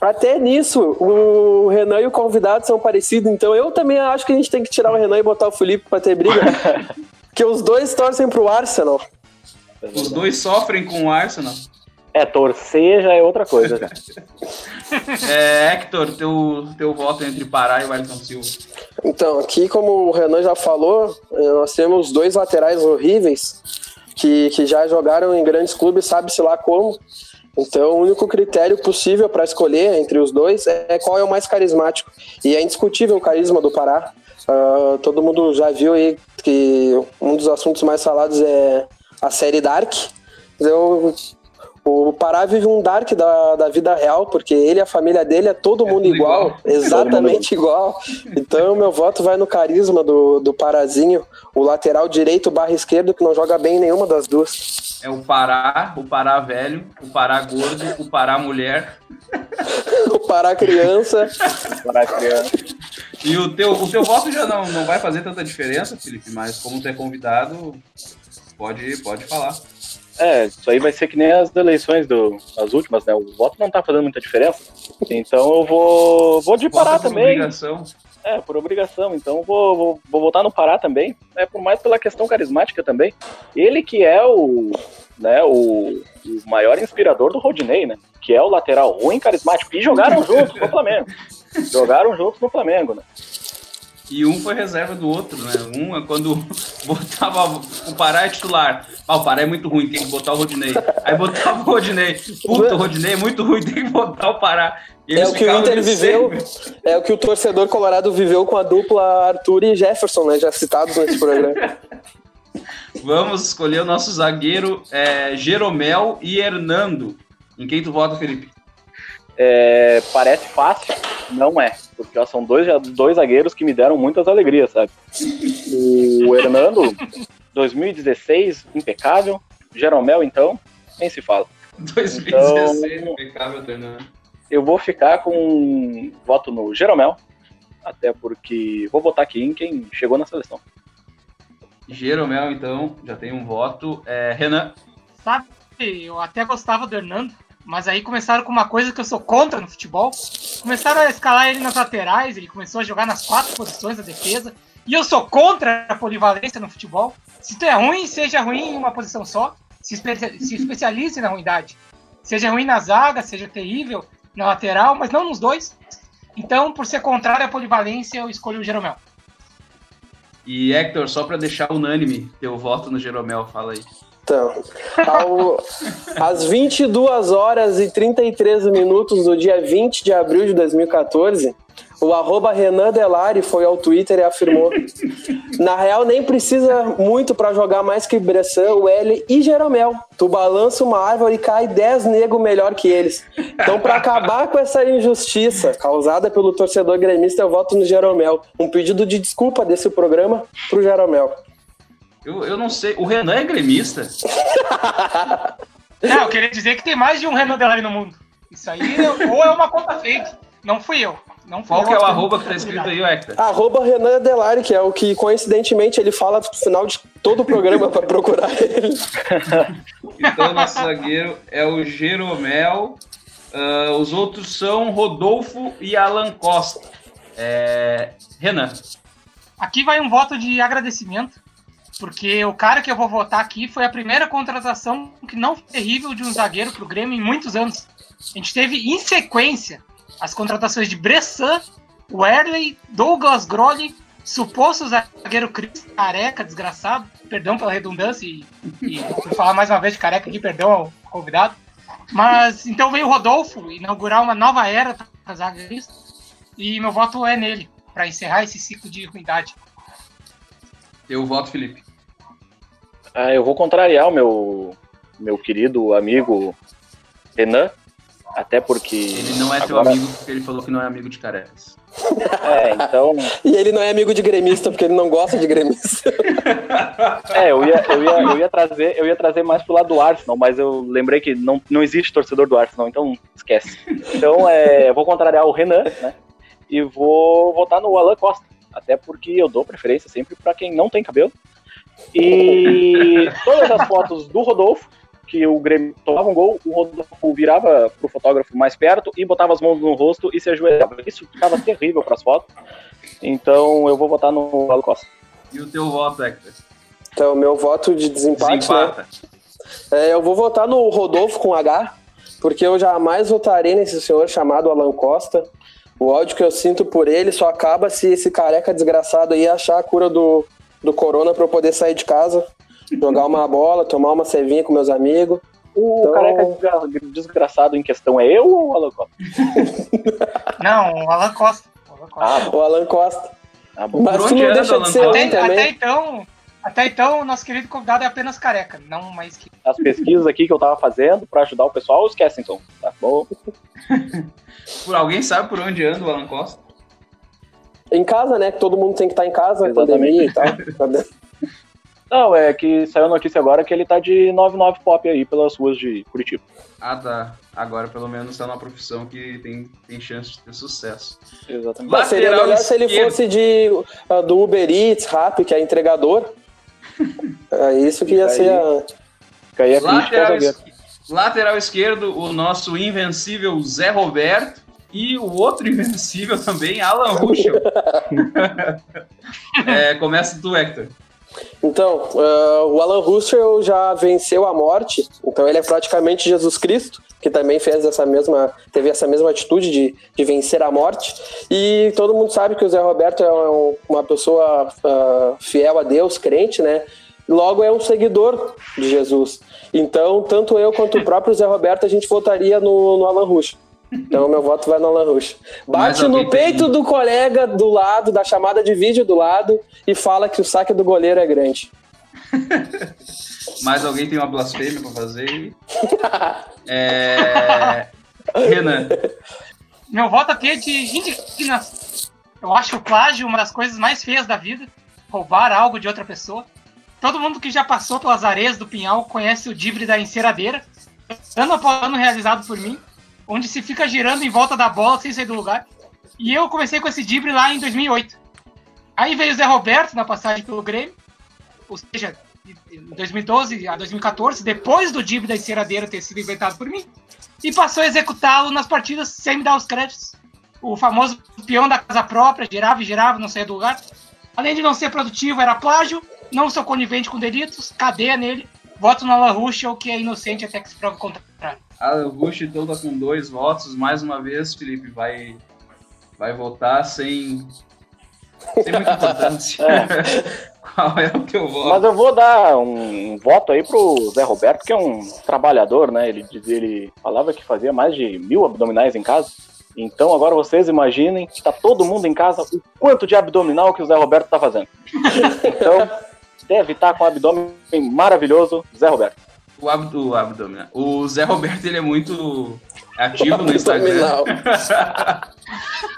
até nisso, o Renan e o convidado são parecidos, então eu também acho que a gente tem que tirar o Renan e botar o Felipe pra ter briga. Porque os dois torcem pro Arsenal. Os dois sofrem com o Arsenal. É, torcer já é outra coisa, cara. É, Hector, teu, teu voto entre Pará e Wellington Silva. Então, aqui, como o Renan já falou, eh, nós temos dois laterais horríveis que, que já jogaram em grandes clubes, sabe-se lá como. Então, o único critério possível para escolher entre os dois é qual é o mais carismático. E é indiscutível o carisma do Pará. Ah, todo mundo já viu aí que um dos assuntos mais falados é a série Dark. Eu, o Pará vive um Dark da, da vida real, porque ele e a família dele é todo mundo tudo igual, igual. exatamente igual. Então, meu voto vai no carisma do, do Parazinho, o lateral direito barra esquerdo, que não joga bem nenhuma das duas. É o Pará, o Pará velho, o Pará gordo, o Pará mulher. O Pará Criança. Para a criança. E o teu, o teu voto já não, não vai fazer tanta diferença, Felipe, mas como tu é convidado, pode, pode falar. É, isso aí vai ser que nem as eleições do, as últimas, né? O voto não tá fazendo muita diferença. Então eu vou, vou de Pará também. obrigação. É, por obrigação. Então vou, vou, vou votar no Pará também. É por mais pela questão carismática também. Ele que é o, né, o, o maior inspirador do Rodinei, né? Que é o lateral ruim carismático. E jogaram juntos no Flamengo. Jogaram juntos no Flamengo, né? E um foi reserva do outro, né? Um é quando botava o Pará é titular. Ah, o Pará é muito ruim, tem que botar o Rodinei. Aí botava o Rodinei. Puta, o Rodinei é muito ruim, tem que botar o Pará. É o que o Inter viveu. sempre. É o que o torcedor colorado viveu com a dupla Arthur e Jefferson, né? Já citados nesse programa. Vamos escolher o nosso zagueiro é, Jeromel e Hernando. Em quem tu vota, Felipe? É, parece fácil, não é. Porque ó, são dois, dois zagueiros que me deram muitas alegrias, sabe? O Hernando, 2016, impecável. Jeromel, então, nem se fala. 2016, impecável, Fernando. Eu vou ficar com voto no Jeromel, até porque vou votar aqui em quem chegou na seleção. Jeromel, então, já tem um voto. É, Renan, Sabe, eu até gostava do Hernando, mas aí começaram com uma coisa que eu sou contra no futebol. Começaram a escalar ele nas laterais, ele começou a jogar nas quatro posições da defesa. E eu sou contra a polivalência no futebol. Se tu é ruim, seja ruim em uma posição só. Se, espe se especialize na ruindade. Seja ruim na zaga, seja terrível na lateral, mas não nos dois. Então, por ser contrário à polivalência, eu escolho o Jeromel. e Hector, só pra deixar unânime teu voto no Jeromel, fala aí. Então, ao, às 22 horas e 33 minutos do dia 20 de abril de 2014, o arroba Renan Delari foi ao Twitter e afirmou: Na real, nem precisa muito pra jogar mais que Bressan, o L e Jeromel. Tu balança uma árvore e cai 10 nego melhor que eles. Então, pra acabar com essa injustiça causada pelo torcedor gremista, eu voto no Jeromel. Um pedido de desculpa desse programa pro Jeromel. Eu, eu não sei, o Renan é gremista? Não, eu queria dizer que tem mais de um Renan Delari no mundo. Isso aí, ou é uma conta fake. Não fui eu. Não fui Qual eu. que é o arroba que tá escrito aí, Hector? Arroba Renan Delari, que é o que coincidentemente ele fala no final de todo o programa pra procurar ele. Então, nosso zagueiro é o Jeromel. Ah, os outros são Rodolfo e Alan Costa. É, Renan. Aqui vai um voto de agradecimento, porque o cara que eu vou votar aqui foi a primeira contratação que não foi terrível de um zagueiro pro Grêmio em muitos anos. A gente teve em sequência as contratações de Bressan, Werley, Douglas Grolli, suposto zagueiro Cris, careca, desgraçado, perdão pela redundância e, e por falar mais uma vez de careca aqui, perdão ao convidado. Mas então veio o Rodolfo inaugurar uma nova era para zagueiros e meu voto é nele, para encerrar esse ciclo de ruindade. Eu voto, Felipe. Ah, eu vou contrariar o meu, meu querido amigo Renan, até porque. Ele não é teu agora- amigo porque ele falou que não é amigo de carecas. É, então. E ele não é amigo de gremista, porque ele não gosta de gremista. É, eu ia, eu ia, eu ia, trazer, eu ia trazer mais pro lado do Arsenal, mas eu lembrei que não, não existe torcedor do Arsenal, então esquece. Então, é, eu vou contrariar o Renan, né? E vou votar no Alan Costa. Até porque eu dou preferência sempre pra quem não tem cabelo. E todas as fotos do Rodolfo, que o Grêmio tomava um gol, o Rodolfo virava pro fotógrafo mais perto e botava as mãos no rosto e se ajoelhava. Isso ficava terrível pras fotos. Então eu vou votar no Alan Costa. E o teu voto, Hector? Então, meu voto de desempate, né? Desempata. É, eu vou votar no Rodolfo com H, porque eu jamais votarei nesse senhor chamado Alan Costa. O ódio que eu sinto por ele só acaba se esse careca desgraçado aí achar a cura do, do corona pra eu poder sair de casa, jogar uma bola, tomar uma cevinha com meus amigos. O Então- careca desgra- desgraçado em questão é eu ou o Alan Costa? Não, o Alan Costa. O Alan Costa. Ah, bom, O Alan Costa. ah, bom. Mas tu não deixa de ser até, até então, até então, o nosso querido convidado é apenas careca, não mais que. As pesquisas aqui que eu tava fazendo pra ajudar o pessoal, esquece então. Tá bom? Por alguém sabe por onde anda o Alan Costa? Em casa, né? Que todo mundo tem que estar em casa, Exatamente. pandemia e tal. Não, é que saiu a notícia agora que ele tá de 99 pop aí pelas ruas de Curitiba. Ah, tá. Agora pelo menos tá numa profissão que tem, tem chance de ter sucesso. Exatamente. Mas seria melhor se ele esquerdo. fosse de, ah, do Uber Eats, Rap, que é entregador. É isso que ia ser aí. a... Lateral, es- lateral esquerdo, o nosso invencível Zé Roberto. E o outro invencível também, Alan Ruschel. é, começa tu, Hector. Então, ah, o Alan Russell já venceu a morte, então ele é praticamente Jesus Cristo, que também fez essa mesma, teve essa mesma atitude de, de vencer a morte. E todo mundo sabe que o Zé Roberto é um- uma pessoa ah, fiel a Deus, crente, né? Logo é um seguidor de Jesus. Então, tanto eu quanto o próprio Zé Roberto, a gente votaria no, no Alan Russo. Então, meu voto vai no Alan. Mas Bate no tem- peito do colega do lado, da chamada de vídeo do lado, e fala que o saque do goleiro é grande. Mais alguém tem uma blasfêmia pra fazer? aí? É... Renan. Meu voto aqui é de indignação. Eu acho o plágio uma das coisas mais feias da vida. Roubar algo de outra pessoa. Todo mundo que já passou pelas areias do Pinhal conhece o dibre da enceradeira. Ano após ano realizado por mim. Onde se fica girando em volta da bola sem sair do lugar. E eu comecei com esse dibre lá em 2008. Aí veio o Zé Roberto na passagem pelo Grêmio. Ou seja, em 2012 a 2014, depois do dibre da enceradeira ter sido inventado por mim e passou a executá-lo nas partidas sem me dar os créditos. O famoso peão da casa própria, girava e girava, não saía do lugar. Além de não ser produtivo, era plágio, não sou conivente com delitos, cadeia nele. Voto no Alan Ruschel, que é inocente até que se prove o contrário. Então tá com dois votos. Mais uma vez, Felipe vai, vai votar sem, sem muita importância. Qual é o teu voto? Mas eu vou dar um voto aí pro Zé Roberto, que é um trabalhador, né? Ele, ele falava que fazia mais de mil abdominais em casa. Então agora vocês imaginem que tá todo mundo em casa, o quanto de abdominal que o Zé Roberto tá fazendo. Então, deve estar com um abdômen maravilhoso, Zé Roberto. O, abdo, o abdominal. O Zé Roberto ele é muito ativo no Instagram.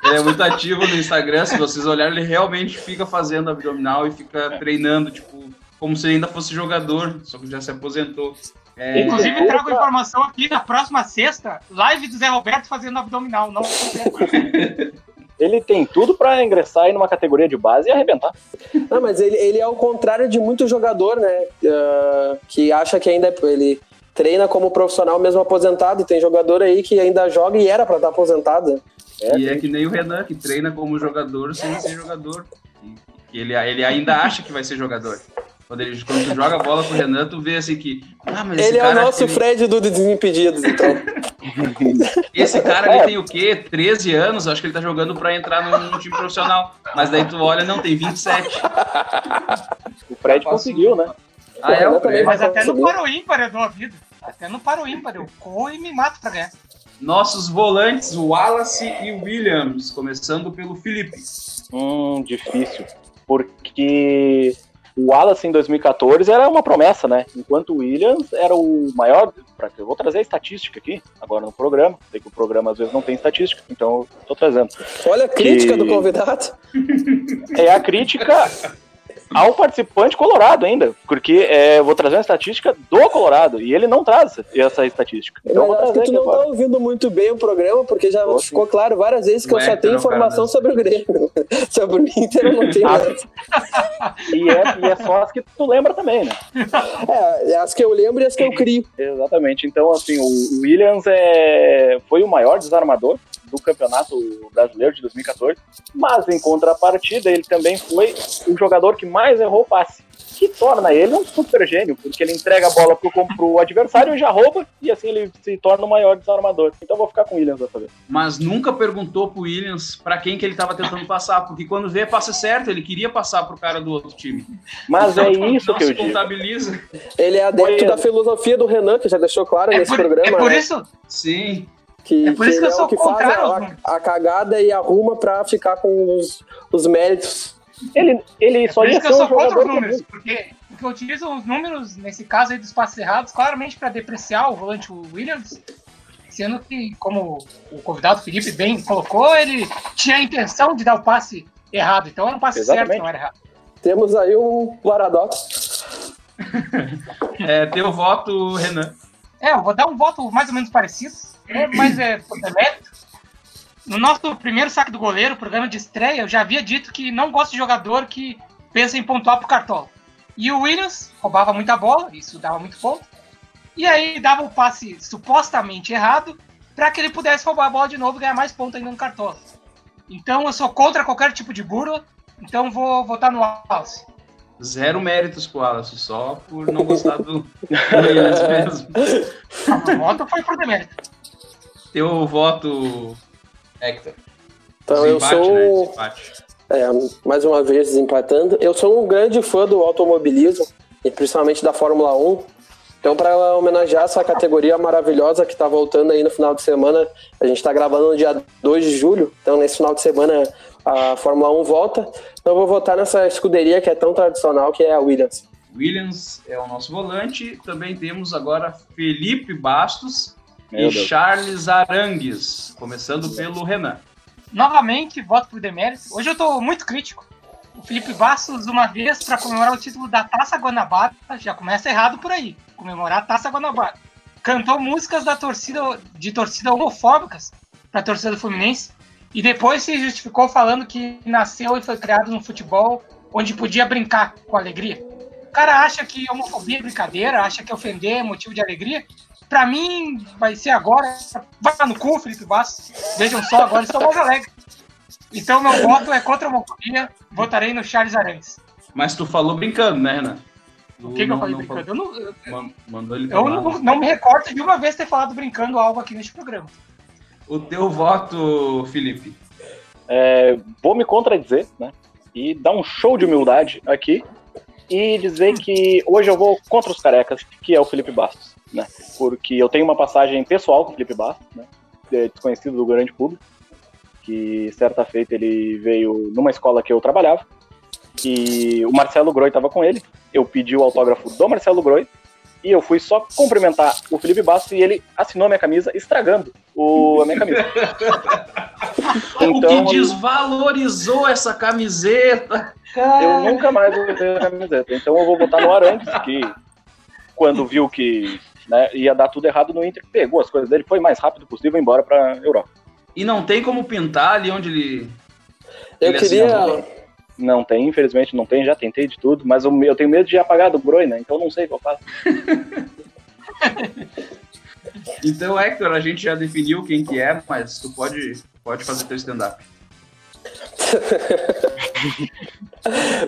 Ele é muito ativo no Instagram. Se vocês olharem, ele realmente fica fazendo abdominal e fica treinando, tipo, como se ele ainda fosse jogador, só que já se aposentou. É, Inclusive, trago informação aqui na próxima sexta, live do Zé Roberto fazendo abdominal. Não Ele tem tudo pra ingressar aí numa categoria de base e arrebentar. Não, mas ele, ele é o contrário de muito jogador, né? Ah, que acha que ainda é- ele treina como profissional mesmo aposentado. E tem jogador aí que ainda joga e era pra estar aposentado. E é que nem o Renan, que treina como jogador sem ser jogador. Ele, ele ainda acha que vai ser jogador. Quando, ele, quando tu joga a bola com o Renan, tu vê assim que. Ah, mas esse Ele é o nosso ele- Fred do Desimpedidos, então. Esse cara ele tem o quê? 13 anos? Acho que ele tá jogando pra entrar num, num time profissional. Mas daí tu olha, não, tem 27. O Fred conseguiu, né? Ah, é o Fred. Mas até no paro ímpar eu dou a vida. Até no paro ímpar eu corro e me mato pra ganhar. Nossos volantes, o Wallace e o Williams. Começando pelo Felipe. Hum, difícil. Porque o Wallace em 2014 era uma promessa, né? Enquanto o Williams era o maior. pra- Eu vou trazer a estatística aqui, agora no programa. Sei que o programa às vezes não tem estatística, então eu tô trazendo. Olha a crítica Que- do convidado. É a crítica ao participante colorado ainda. Porque é, eu vou trazer uma estatística do Colorado e ele não traz essa estatística. Então eu vou acho trazer que tu aqui não agora. tá ouvindo muito bem o programa, porque já ficou claro várias vezes que eu O só tenho é o cara informação sobre o Grêmio. sobre o Inter eu não tenho Ah, nada. E é, e é só as que tu lembra também, né? É, é as que eu lembro e as que eu crio. Exatamente. Então, assim, o Williams é, foi o maior desarmador do Campeonato Brasileiro de 2014, mas em contrapartida, ele também foi o jogador que mais errou passe, que torna ele um super gênio, porque ele entrega a bola pro, pro adversário e já rouba, e assim ele se torna o maior desarmador. Então, eu vou ficar com o Williams dessa vez. Mas nunca perguntou pro Williams pra quem que ele tava tentando passar. Porque quando vê, passa certo. Ele queria passar pro cara do outro time. Mas é Então, isso não que eu digo. contabiliza. Ele é adepto Foi- da filosofia do Renan, que já deixou claro É nesse por, programa. é por né? isso, Sim. Que, É por isso que eu sou é que faz números. a, a cagada e arruma pra ficar com os, os méritos. Ele, ele é só por ia isso que eu um sou contra os números. Porque, porque eu utilizo os números, nesse caso aí dos passes errados, claramente para depreciar o volante Williams. Sendo que, como o convidado Felipe bem colocou, ele tinha a intenção de dar o passe errado. Então era um passe Exatamente. certo, não era errado. Temos aí um paradoxo. É, teu voto, Renan. É, eu vou dar um voto mais ou menos parecido, né, mas é por demérito. No nosso primeiro saque do goleiro, programa de estreia, eu já havia dito que não gosto de jogador que pensa em pontuar pro cartola. E o Williams roubava muita bola, isso dava muito ponto. E aí dava o passe supostamente errado para que ele pudesse roubar a bola de novo e ganhar mais pontos ainda no cartola. Então eu sou contra qualquer tipo de burla, então vou votar no Wallace. Zero méritos pro Wallace, só por não gostar do Williams mesmo. O voto foi por demérito. Teu voto, Hector. Então eu Desempate, sou. né? É, mais uma vez desempatando. Eu sou um grande fã do automobilismo, e principalmente da Fórmula 1. Então, para homenagear essa categoria maravilhosa que está voltando aí no final de semana, a gente está gravando no dia 2 de julho. Então, nesse final de semana, a Fórmula 1 volta. Então, eu vou votar nessa escuderia que é tão tradicional, que é a Williams. Williams é o nosso volante. Também temos agora Felipe Bastos Meu e Deus. Charles Arangues, começando pelo Renan. Novamente, voto por demérito. Hoje eu tô muito crítico. O Felipe Bastos, uma vez, para comemorar o título da Taça Guanabara, já começa errado por aí. Comemorar a Taça Guanabara. Cantou músicas da torcida, de torcida homofóbicas para a torcida do Fluminense. E depois se justificou falando que nasceu e foi criado num futebol onde podia brincar com alegria. O cara acha que homofobia é brincadeira, acha que ofender é motivo de alegria. Pra mim, vai ser agora. Vai no cu, Felipe Bastos. Vejam só, agora estou mais alegre. Então, meu voto é contra a homofobia. Votarei no Charles Arantes. Mas tu falou brincando, né, Renan? O que, que eu falei brincando? Eu, não, eu, Man- Mandou ele eu não, não me recordo de uma vez ter falado brincando algo aqui neste programa. O teu voto, Felipe. É, vou me contradizer, né? E dar um show de humildade aqui e dizer que hoje eu vou contra os carecas, que é o Felipe Bastos, né? Porque eu tenho uma passagem pessoal com o Felipe Bastos, né? é Desconhecido do grande público, que certa feita ele veio numa escola que eu trabalhava, e o Marcelo Groi estava com ele. Eu pedi o autógrafo do Marcelo Groi e eu fui só cumprimentar o Felipe Bastos e ele assinou a minha camisa estragando o, a minha camisa. o que desvalorizou essa camiseta. Eu nunca mais vou ver a camiseta. Então eu vou botar no Arantes, que quando viu que né, ia dar tudo errado no Inter, pegou as coisas dele, foi o mais rápido possível embora pra Europa. E não tem como pintar ali onde ele. Eu ele queria. assinou. Não tem, infelizmente não tem, já tentei de tudo, mas eu, eu tenho medo de apagar do Broi, né? Então não sei o que eu faço. Então, Hector, a gente já definiu quem que é, mas tu pode, pode fazer teu stand-up.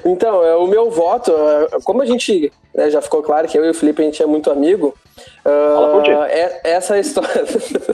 Então, é, o meu voto, é, como a gente né, já ficou claro que eu e o Felipe a gente é muito amigo, É- essa história,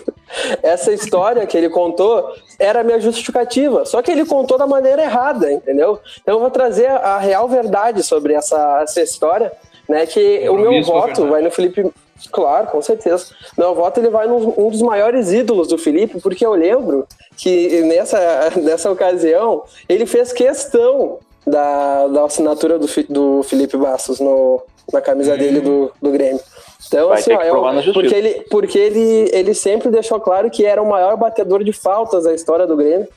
essa história que ele contou era a minha justificativa, só que ele contou da maneira errada, entendeu? Então eu vou trazer a real verdade sobre essa, essa história, né? Que o meu voto vai no Felipe. Claro, com certeza. Meu voto ele vai num um dos maiores ídolos do Felipe, porque eu lembro que nessa, nessa ocasião ele fez questão da, da assinatura do, do Felipe Bastos no, na camisa dele do, do Grêmio. Então, Vai assim, ó, justiça. porque, ele, porque ele, ele sempre deixou claro que era o maior batedor de faltas da história do Grêmio.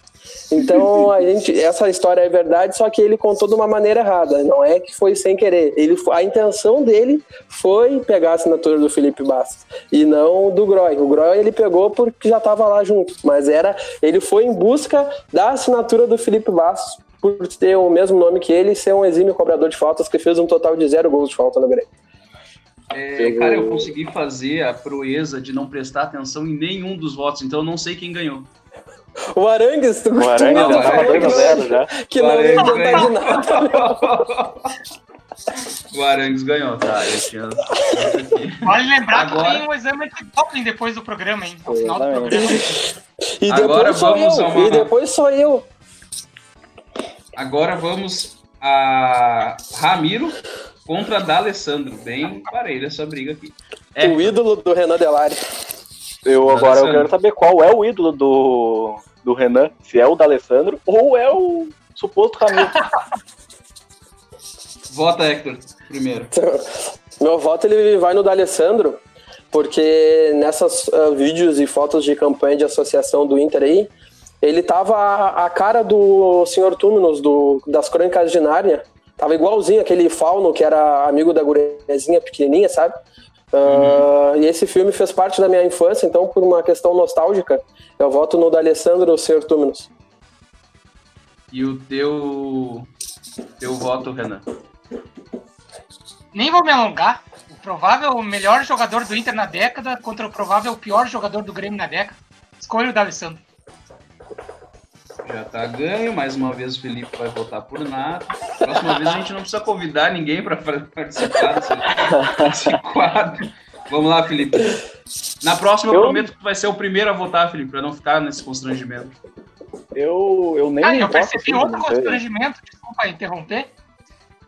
Então, a gente, essa história é verdade, só que ele contou de uma maneira errada. Não é que foi sem querer. Ele, a intenção dele foi pegar a assinatura do Felipe Bastos e não do Groy. O Groy ele pegou porque já estava lá junto, mas era ele foi em busca da assinatura do Felipe Bastos por ter o mesmo nome que ele e ser um exímio cobrador de faltas que fez um total de zero gols de falta no Grêmio. É, cara, eu consegui fazer a proeza de não prestar atenção em nenhum dos votos, então eu não sei quem ganhou. O Arangues, tu, O Aranha Não, já tava Arangues. 2x0 já. que não ia Arangues adiantar de nada. o Arangues ganhou, tá? Eu tinha. Vale lembrar Agora- que tem um exame antidoping depois do programa, hein? Ao final do programa. E Agora vamos eu. uma- E depois sou eu. Agora vamos a Ramiro contra D'Alessandro. Bem parelha essa briga aqui. É, O ídolo do Renan Delari. Eu agora eu quero saber qual é o ídolo do, do Renan, se é o D'Alessandro ou é o suposto Ramiro. vota, Hector, primeiro. Meu voto ele vai no D'Alessandro, porque nessas ah, vídeos e fotos de campanha de associação do Inter aí, ele tava a, a cara do Sr. Túminos, do, das Crônicas de Nárnia, Tava igualzinho aquele Fauno, que era amigo da gurezinha pequenininha, sabe? Ah, E esse filme fez parte da minha infância, então, por uma questão nostálgica, eu voto no D'Alessandro Sertúminos. E o teu. Teu voto, Renan. Nem vou me alongar. O provável melhor jogador do Inter na década contra o provável pior jogador do Grêmio na década. Escolho o D'Alessandro. Já tá ganho, mais uma vez o Felipe vai votar por nada. Próxima vez a gente não precisa convidar ninguém para participar desse, desse quadro. Vamos lá, Felipe. Na próxima eu Eu- prometo que tu vai ser o primeiro a votar, Felipe, para não ficar nesse constrangimento. Eu, eu nem Ah, eu percebi assim, outro não constrangimento, desculpa interromper.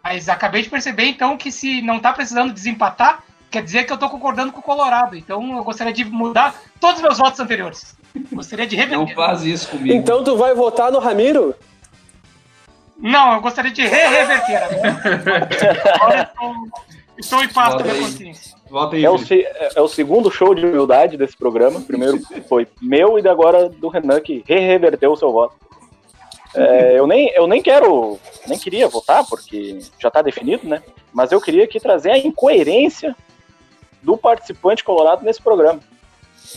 Mas acabei de perceber, então, que se não tá precisando desempatar, quer dizer que eu tô concordando com o Colorado. Então eu gostaria de mudar todos os meus votos anteriores. Gostaria de Não reverter. faz isso comigo. Então tu vai votar no Ramiro? Não, eu gostaria de re-reverter. Agora eu estou, estou em paz com a consciência. Volta aí, É o, é- o segundo show de humildade desse programa. Primeiro foi meu e agora do Renan, que re-reverteu o seu voto. É, eu, nem, eu nem quero, nem queria votar, porque já tá definido, né? Mas eu queria aqui trazer a incoerência do participante colorado nesse programa.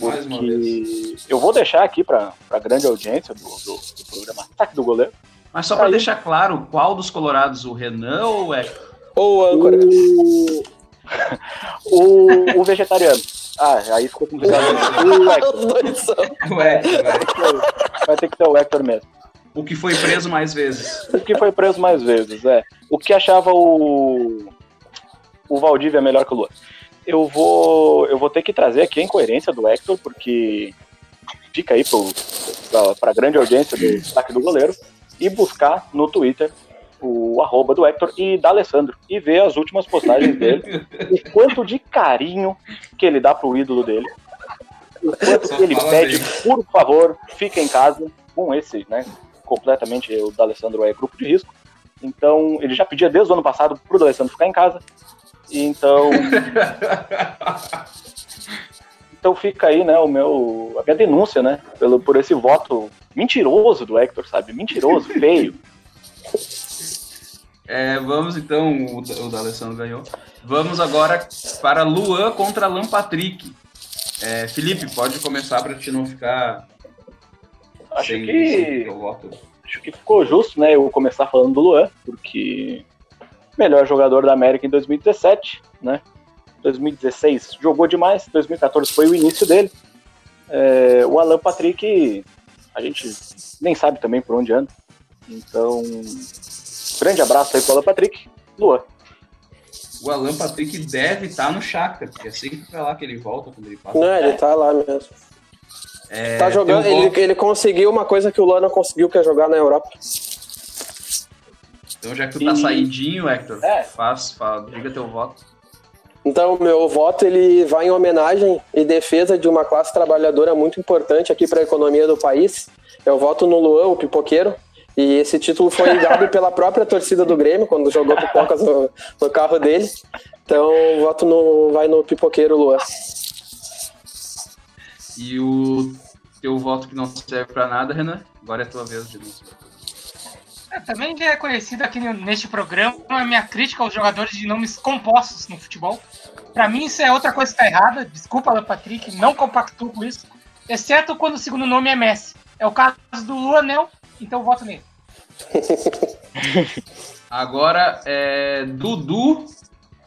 Mais uma Porque eu vou deixar aqui para a grande audiência do, do, do programa Ataque do Goleiro. Mas só para Aí. deixar claro, qual dos colorados, o Renan ou o Hector? Ou o âncora? O, o, o vegetariano. Ah, aí ficou complicado. O Hector. Os dois são. O Hector, vai. Vai ter que ser o Hector mesmo. O que foi preso mais vezes. O que foi preso mais vezes, é. O que achava o. O Valdívia melhor que o Lua. Eu vou. Eu vou ter que trazer aqui a incoerência do Hector, porque fica aí pro, pra, pra grande audiência do destaque do goleiro, e buscar no Twitter o arroba do Hector e da Alessandro e ver as últimas postagens dele, o quanto de carinho que ele dá pro ídolo dele, o quanto Só que ele pede, por favor, fica em casa com esse, né? Completamente o D'Alessandro é grupo de risco. Então, ele já pedia desde o ano passado pro D'Alessandro ficar em casa. Então, então fica aí, né, o meu, a minha denúncia, né, pelo, por esse voto mentiroso do Hector, sabe? Mentiroso, feio. É, vamos então, o, o D'Alessandro ganhou. Vamos agora para Luan contra Alan Patrick. É, Felipe, pode começar para te não ficar Acho sem, que sem acho que ficou justo, né, eu começar falando do Luan, porque melhor jogador da América em 2017, né? 2016 jogou demais, 2014 foi o início dele. É, o Alan Patrick, a gente nem sabe também por onde anda. Então, grande abraço aí pro Alan Patrick. Luan. O Alan Patrick deve estar no Shakhtar, porque é sempre pra lá que ele volta quando ele passa. Não, ele tá lá mesmo. É, tá jogando, teu ele, ele conseguiu uma coisa que o Luan não conseguiu, que é jogar na Europa. Então, já que tu tá E- saidinho, Hector, É. faz, fala, diga teu voto. Então, meu voto ele vai em homenagem e defesa de uma classe trabalhadora muito importante aqui para a economia do país. Eu voto no Luan, o pipoqueiro. E esse título foi dado pela própria torcida do Grêmio, quando jogou pipocas no, no carro dele. Então, voto no, vai no pipoqueiro Luan. E o teu voto que não serve pra nada, Renan, agora é tua vez de novo. É, também é conhecido aqui neste programa a minha crítica aos jogadores de nomes compostos no futebol. Pra mim, isso é outra coisa que tá errada. Desculpa, Alan Patrick, não compactuo com isso. Exceto quando o segundo nome é Messi. É o caso do Luanel, então voto nele. Agora é Dudu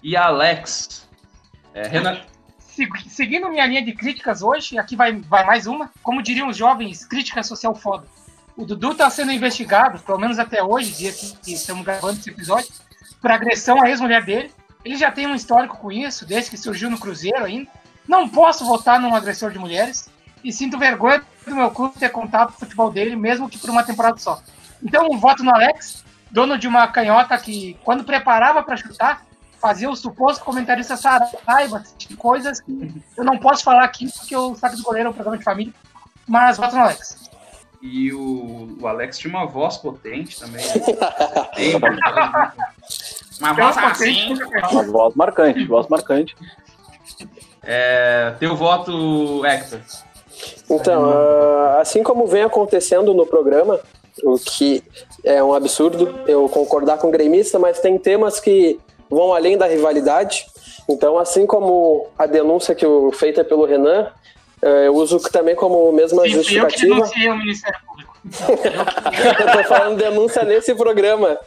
e Alex. É, Renan, Segui- Seguindo minha linha de críticas hoje, aqui vai, vai mais uma. Como diriam os jovens, crítica social foda. O Dudu está sendo investigado, pelo menos até hoje, dia que, estamos gravando esse episódio, por agressão à ex-mulher dele. Ele já tem um histórico com isso, desde que surgiu no Cruzeiro ainda. Não posso votar num agressor de mulheres e sinto vergonha do meu clube ter contato com o futebol dele, mesmo que por uma temporada só. Então, voto no Alex, dono de uma canhota que, quando preparava para chutar, fazia o suposto comentarista Saraiva, coisas que eu não posso falar aqui porque o saco do goleiro é um programa de família, mas voto no Alex. E o, o Alex tinha uma voz potente também. né? Uma voz assim. Uma voz marcante, voz marcante. É, teu voto, Hector. Então, ah, assim como vem acontecendo no programa, o que é um absurdo eu concordar com o gremista, mas tem temas que vão além da rivalidade. Então, assim como a denúncia que o, feita pelo Renan, eu uso também como mesma Sim, fui eu que justificativa. denunciei o Ministério Público. eu tô falando denúncia nesse programa.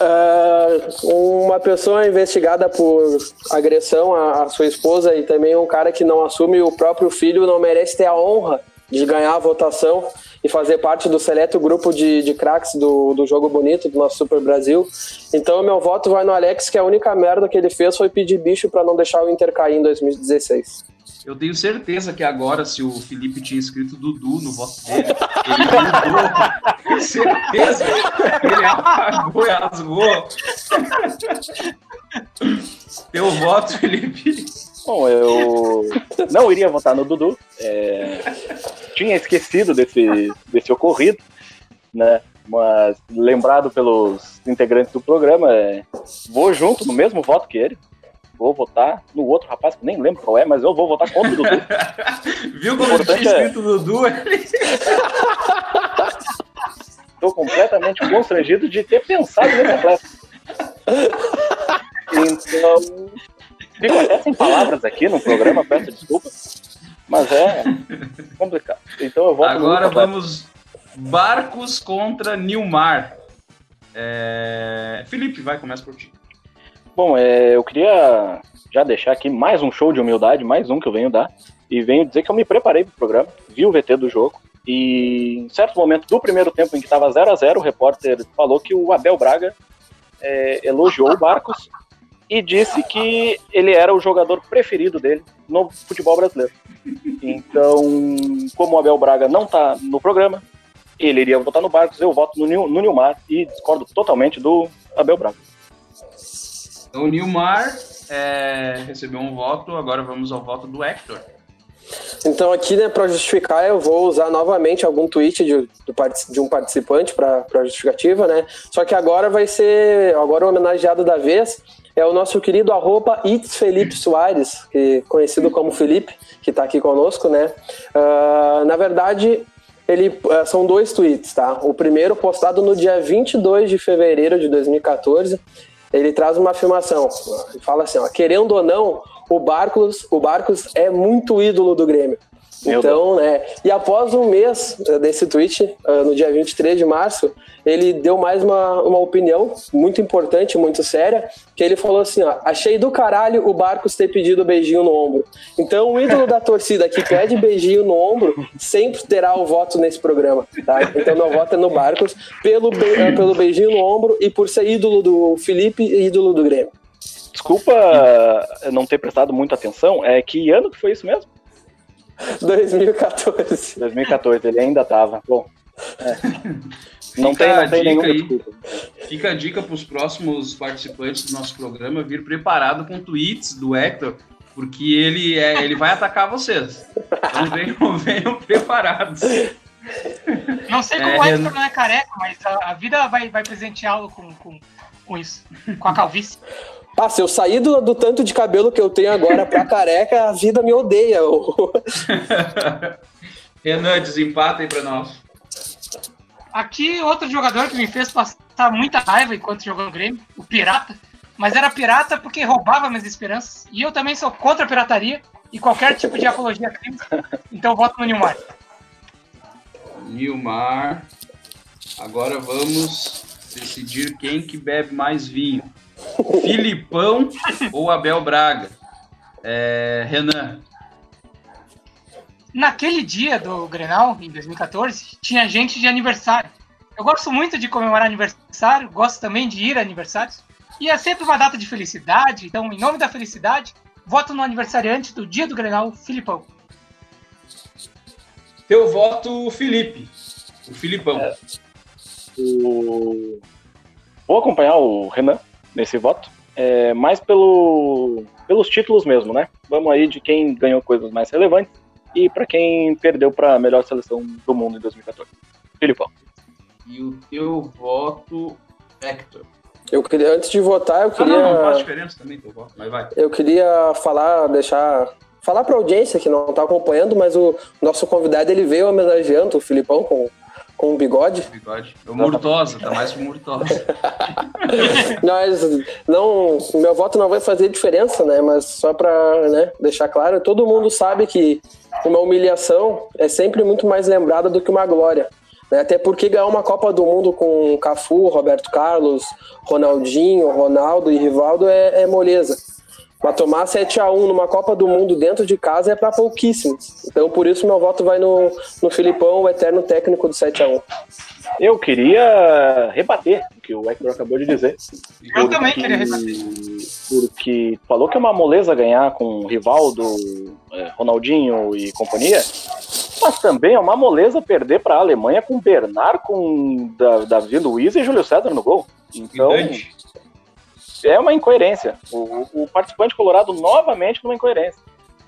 Ah, uma pessoa investigada por agressão à, à sua esposa e também um cara que não assume o próprio filho não merece ter a honra de ganhar a votação e fazer parte do seleto grupo de, de craques do, do jogo bonito do nosso Super Brasil. Então meu voto vai no Alex, que a única merda que ele fez foi pedir bicho para não deixar o Inter cair em 2016. Eu tenho certeza que agora, se o Felipe tinha escrito Dudu no voto dele, ele mudou. Certeza. Ele apagou e rasgou. Teu voto, Felipe. Bom, eu não iria votar no Dudu. é, Tinha esquecido desse, desse ocorrido, né? Mas lembrado pelos integrantes do programa, é, vou junto no mesmo voto que ele. Vou votar no outro rapaz, que nem lembro qual é, mas eu vou votar contra o Dudu. Viu como tinha é- escrito Dudu? Ele... Estou completamente constrangido de ter pensado nesse atleta. Então, fico até sem palavras aqui no programa, peço desculpas. Mas é complicado. Então eu voto no Agora vamos Barcos contra Nilmar. É... Felipe, vai, começa por ti. Bom, é, eu queria já deixar aqui mais um show de humildade, mais um que eu venho dar. E venho dizer que eu me preparei para o programa, vi o VT do jogo. E em certo momento do primeiro tempo em que estava 0 a 0 o repórter falou que o Abel Braga é, elogiou o Barcos e disse que ele era o jogador preferido dele no futebol brasileiro. Então, como o Abel Braga não está no programa, ele iria votar no Barcos, eu voto no, no Nilmar e discordo totalmente do Abel Braga. Então, o Nilmar é, recebeu um voto, agora vamos ao voto do Hector. Então aqui, né, para justificar, eu vou usar novamente algum tweet de, de um participante para justificativa, né? Só que agora vai ser, agora o homenageado da vez é o nosso querido arroba It's Felipe Soares, que, conhecido como Felipe, que está aqui conosco, né? Ah, na verdade, ele ah, são dois tweets, tá? O primeiro postado no dia 22 de fevereiro de 2014, ele traz uma afirmação, ele fala assim, ó, querendo ou não, o Barcos, o Barcos é muito ídolo do Grêmio. Então, né? E após um mês eh, desse tweet, eh, no dia 23 de março, ele deu mais uma, uma opinião muito importante, muito séria, que ele falou assim, ó, achei do caralho o Barcos ter pedido beijinho no ombro. Então, o ídolo da torcida que pede beijinho no ombro sempre terá o voto nesse programa, tá? Então, meu voto é no Barcos pelo, be- eh, pelo beijinho no ombro e por ser ídolo do Felipe e ídolo do Grêmio. Desculpa não ter prestado muita atenção, é que ano que foi isso mesmo? 2014. 2014, ele ainda tava. Bom, é. não tem, a não tem nenhuma aí. desculpa. Fica a dica para os próximos participantes do nosso programa vir preparado com tweets do Hector, porque ele, é, ele vai atacar vocês. Então venham, venham preparados. Não sei como É, o Renan. Hector não é careca, mas a, a vida vai, vai presenteá-lo com, com, com isso, com a calvície. Ah, se eu sair do, do tanto de cabelo que eu tenho agora pra careca, a vida me odeia. Renan, desempata aí para nós. Aqui, outro jogador que me fez passar muita raiva enquanto jogou no Grêmio, o Pirata. Mas era pirata porque roubava minhas esperanças. E eu também sou contra a pirataria e qualquer tipo de apologia a crimes. Então voto no Nilmar. Nilmar. Agora vamos decidir quem que bebe mais vinho. Filipão ou Abel Braga? É, Renan. Naquele dia do Grenal, em 2014, tinha gente de aniversário. Eu gosto muito de comemorar aniversário, gosto também de ir a aniversários. E é sempre uma data de felicidade, então, em nome da felicidade, voto no aniversariante do dia do Grenal, Filipão. Teu voto, Felipe. O Filipão. O- Vou acompanhar o Renan nesse voto, é, mais pelo, pelos títulos mesmo, né? Vamos aí de quem ganhou coisas mais relevantes e para quem perdeu para a melhor seleção do mundo em 2014. Filipão. E o teu voto, Hector. Eu queria, antes de votar, eu Ah, não, não faz queria, diferença também teu voto, mas vai. eu queria falar, deixar, falar pra audiência que não tá acompanhando, mas o nosso convidado ele veio homenageando o Filipão com, com bigode. Bigode. O Murtosa, tá mais pro Murtosa. Mas não, meu voto não vai fazer diferença, né? Mas só para né, deixar claro, todo mundo sabe que uma humilhação é sempre muito mais lembrada do que uma glória. né? Até porque ganhar uma Copa do Mundo com Cafu, Roberto Carlos, Ronaldinho, Ronaldo e Rivaldo é, é moleza. Mas tomar 7x1 numa Copa do Mundo dentro de casa é para pouquíssimos. Então por isso meu voto vai no, no Filipão, o eterno técnico do 7x1. Eu queria rebater o que o Hector acabou de dizer. Eu também queria rebater. Porque falou que é uma moleza ganhar com Rivaldo, eh, Ronaldinho e companhia, mas também é uma moleza perder para a Alemanha com Bernard, com Da- Davi Luiz e Júlio César no gol. Então, Dante. É uma incoerência. O, o participante colorado novamente numa incoerência.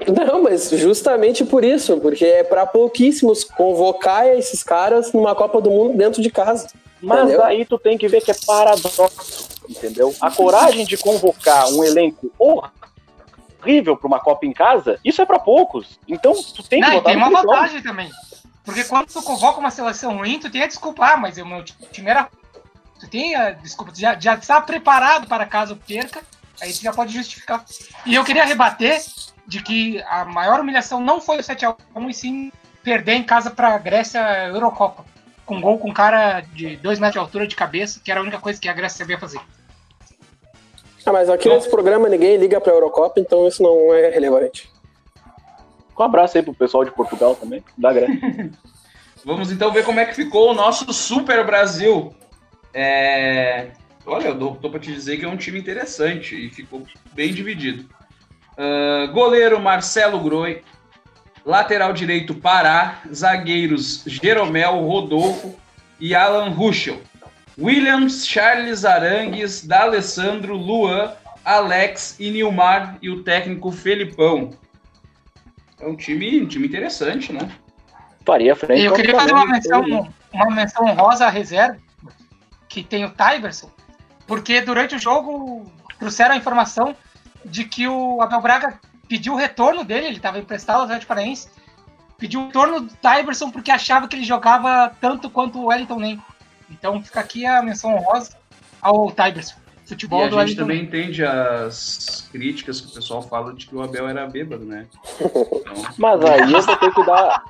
Não, mas justamente por isso, porque é para pouquíssimos convocar esses caras numa Copa do Mundo dentro de casa. Mas Entendeu? aí tu tem que ver que é paradoxo, entendeu? A coragem de convocar um elenco horrível para uma Copa em casa, isso é para poucos. Então tu tem que Não, e botar tem uma vantagem também. Porque quando tu convoca uma seleção ruim, tu tem a desculpar, mas o meu time era. Tu tem a desculpa, tu já, já está preparado para caso perca, aí tu já pode justificar. E eu queria rebater de que a maior humilhação não foi o 7x1, e sim perder em casa para a Grécia Eurocopa. Com gol com um cara de 2 metros de altura de cabeça, que era a única coisa que a Grécia sabia fazer. Ah, mas aqui nesse programa ninguém liga pra Eurocopa, então isso não é relevante. Um abraço aí pro pessoal de Portugal também, da Grécia. Vamos então ver como é que ficou o nosso Super Brasil. É, Olha, eu dou, tô pra te dizer que é um time interessante e ficou bem dividido. Ah, goleiro Marcelo Groi. Lateral direito Pará. Zagueiros Jeromel, Rodolfo e Alan Ruschel. Williams, Charles Arangues, D'Alessandro, Luan, Alex e Nilmar e o técnico Felipão. É um time, um time interessante, né? Faria frente Eu queria fazer uma menção, uma menção rosa à reserva, que tem o Tyberson, porque durante o jogo trouxeram a informação de que o Abel Braga pediu o retorno dele, ele estava emprestado ao Atlético Paranaense, pediu o retorno do Tyberson porque achava que ele jogava tanto quanto o Wellington Nem. Então fica aqui a menção honrosa ao Tyberson. Futebol E a do gente Wellington também Nem. entende as críticas que o pessoal fala de que o Abel era bêbado, né? Então, Mas aí eu vou ter que dar.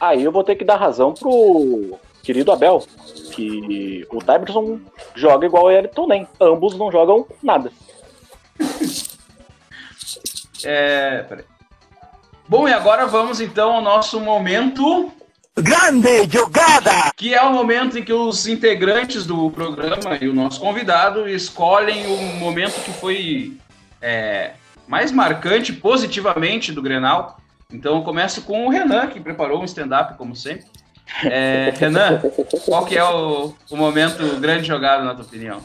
Aí eu vou ter que dar razão pro querido Abel. Que o Tyberson joga igual o Ayrton Nem. Ambos não jogam nada. é, peraí. Bom, e agora vamos então ao nosso momento, Grande jogada! que é o momento em que os integrantes do programa e o nosso convidado escolhem o momento que foi é, mais marcante positivamente do Grenal. Então eu começo com o Renan, que preparou um stand-up, como sempre. É, Renan, qual que é o, o momento grande jogado, na tua opinião?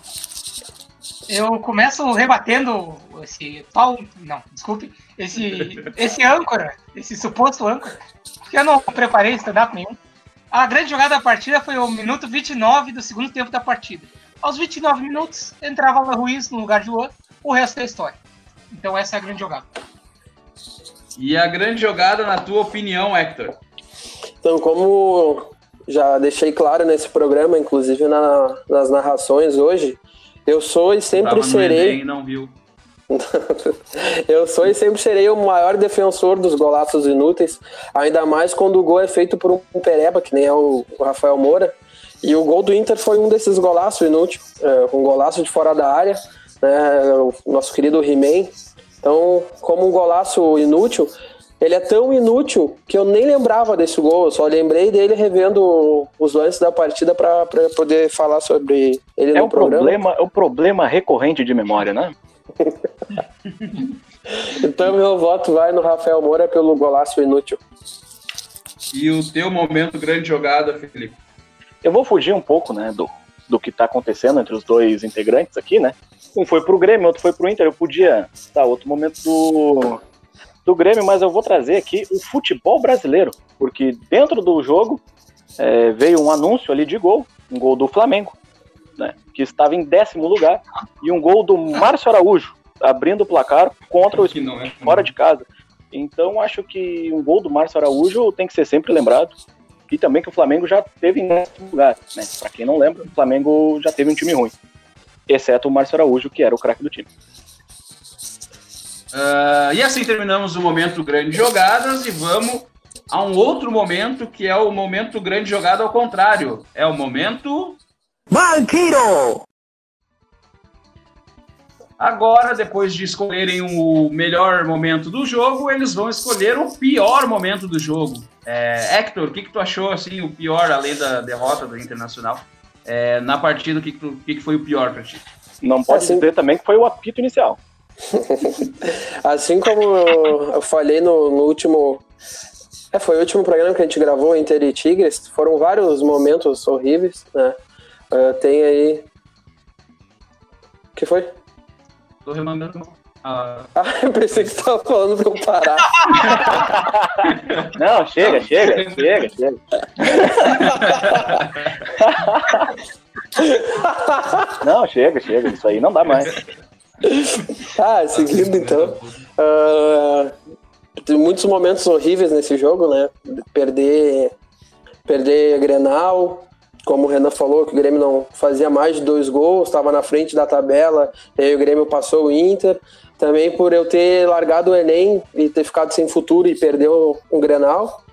Eu começo rebatendo esse pau, não, desculpe, esse, esse âncora, esse suposto âncora, porque eu não preparei stand-up nenhum. A grande jogada da partida foi o minuto 29 do segundo tempo da partida. Aos 29 minutos, entrava Alan Ruiz no lugar de Luan, o resto é história. Então essa é a grande jogada. E a grande jogada, na tua opinião, Hector? Então, como já deixei claro nesse programa, inclusive na- nas narrações hoje, eu sou e sempre Tava serei. Enem não viu. eu sou e sempre serei o maior defensor dos golaços inúteis, ainda mais quando o gol é feito por um pereba, que nem é o, Rafael Moura. E o gol do Inter foi um desses golaços inúteis, é, um golaço de fora da área, né, o nosso querido He-Man. Então, como um golaço inútil, ele é tão inútil que eu nem lembrava desse gol, eu só lembrei dele revendo os lances da partida para poder falar sobre ele É no um programa. problema, é um problema recorrente de memória, né? Então, meu voto vai no Rafael Moura pelo golaço inútil. E o teu momento grande jogada, Felipe? Eu vou fugir um pouco, né, do, do que tá acontecendo entre os dois integrantes aqui, né? Um foi pro Grêmio, outro foi pro Inter. Eu podia dar outro momento do, do Grêmio, mas eu vou trazer aqui o futebol brasileiro, porque dentro do jogo é, veio um anúncio ali de gol, um gol do Flamengo, né, que estava em décimo lugar, e um gol do Márcio Araújo, abrindo o placar contra o não é. fora de casa. Então acho que um gol do Márcio Araújo tem que ser sempre lembrado. e também que o Flamengo já teve em décimo lugar, né? Pra quem não lembra, o Flamengo já teve um time ruim. Exceto o Márcio Araújo, que era o craque do time. Ah, e assim terminamos o momento grande jogadas e vamos a um outro momento que é o momento grande jogada ao contrário. É o momento Banquiro! Agora, depois de escolherem o melhor momento do jogo, eles vão escolher o pior momento do jogo. É, Hector, o que, que tu achou assim o pior, além da derrota do Internacional? É, na partida, o que, que, tu- o que, que foi o pior pra ti? Não pode Assim- dizer também que foi o apito inicial. Assim como eu falei no, no último. É, foi o último programa que a gente gravou, Inter e Tigres. Foram vários momentos horríveis, né? Ah, tem aí. O que foi? Tô remandando. Ah, Ah, eu pensei que você tava falando pra eu parar. Não, chega, chega, chega, chega. Não, chega, chega. Isso aí não dá mais. Ah, seguindo então. Tem muitos momentos horríveis nesse jogo, né? Perder, perder a Grenal, como o Renan falou, que o Grêmio não fazia mais de dois gols, estava na frente da tabela, e aí o Grêmio passou o Inter. Também por eu ter largado o Enem e ter ficado sem futuro e perder o Grenal.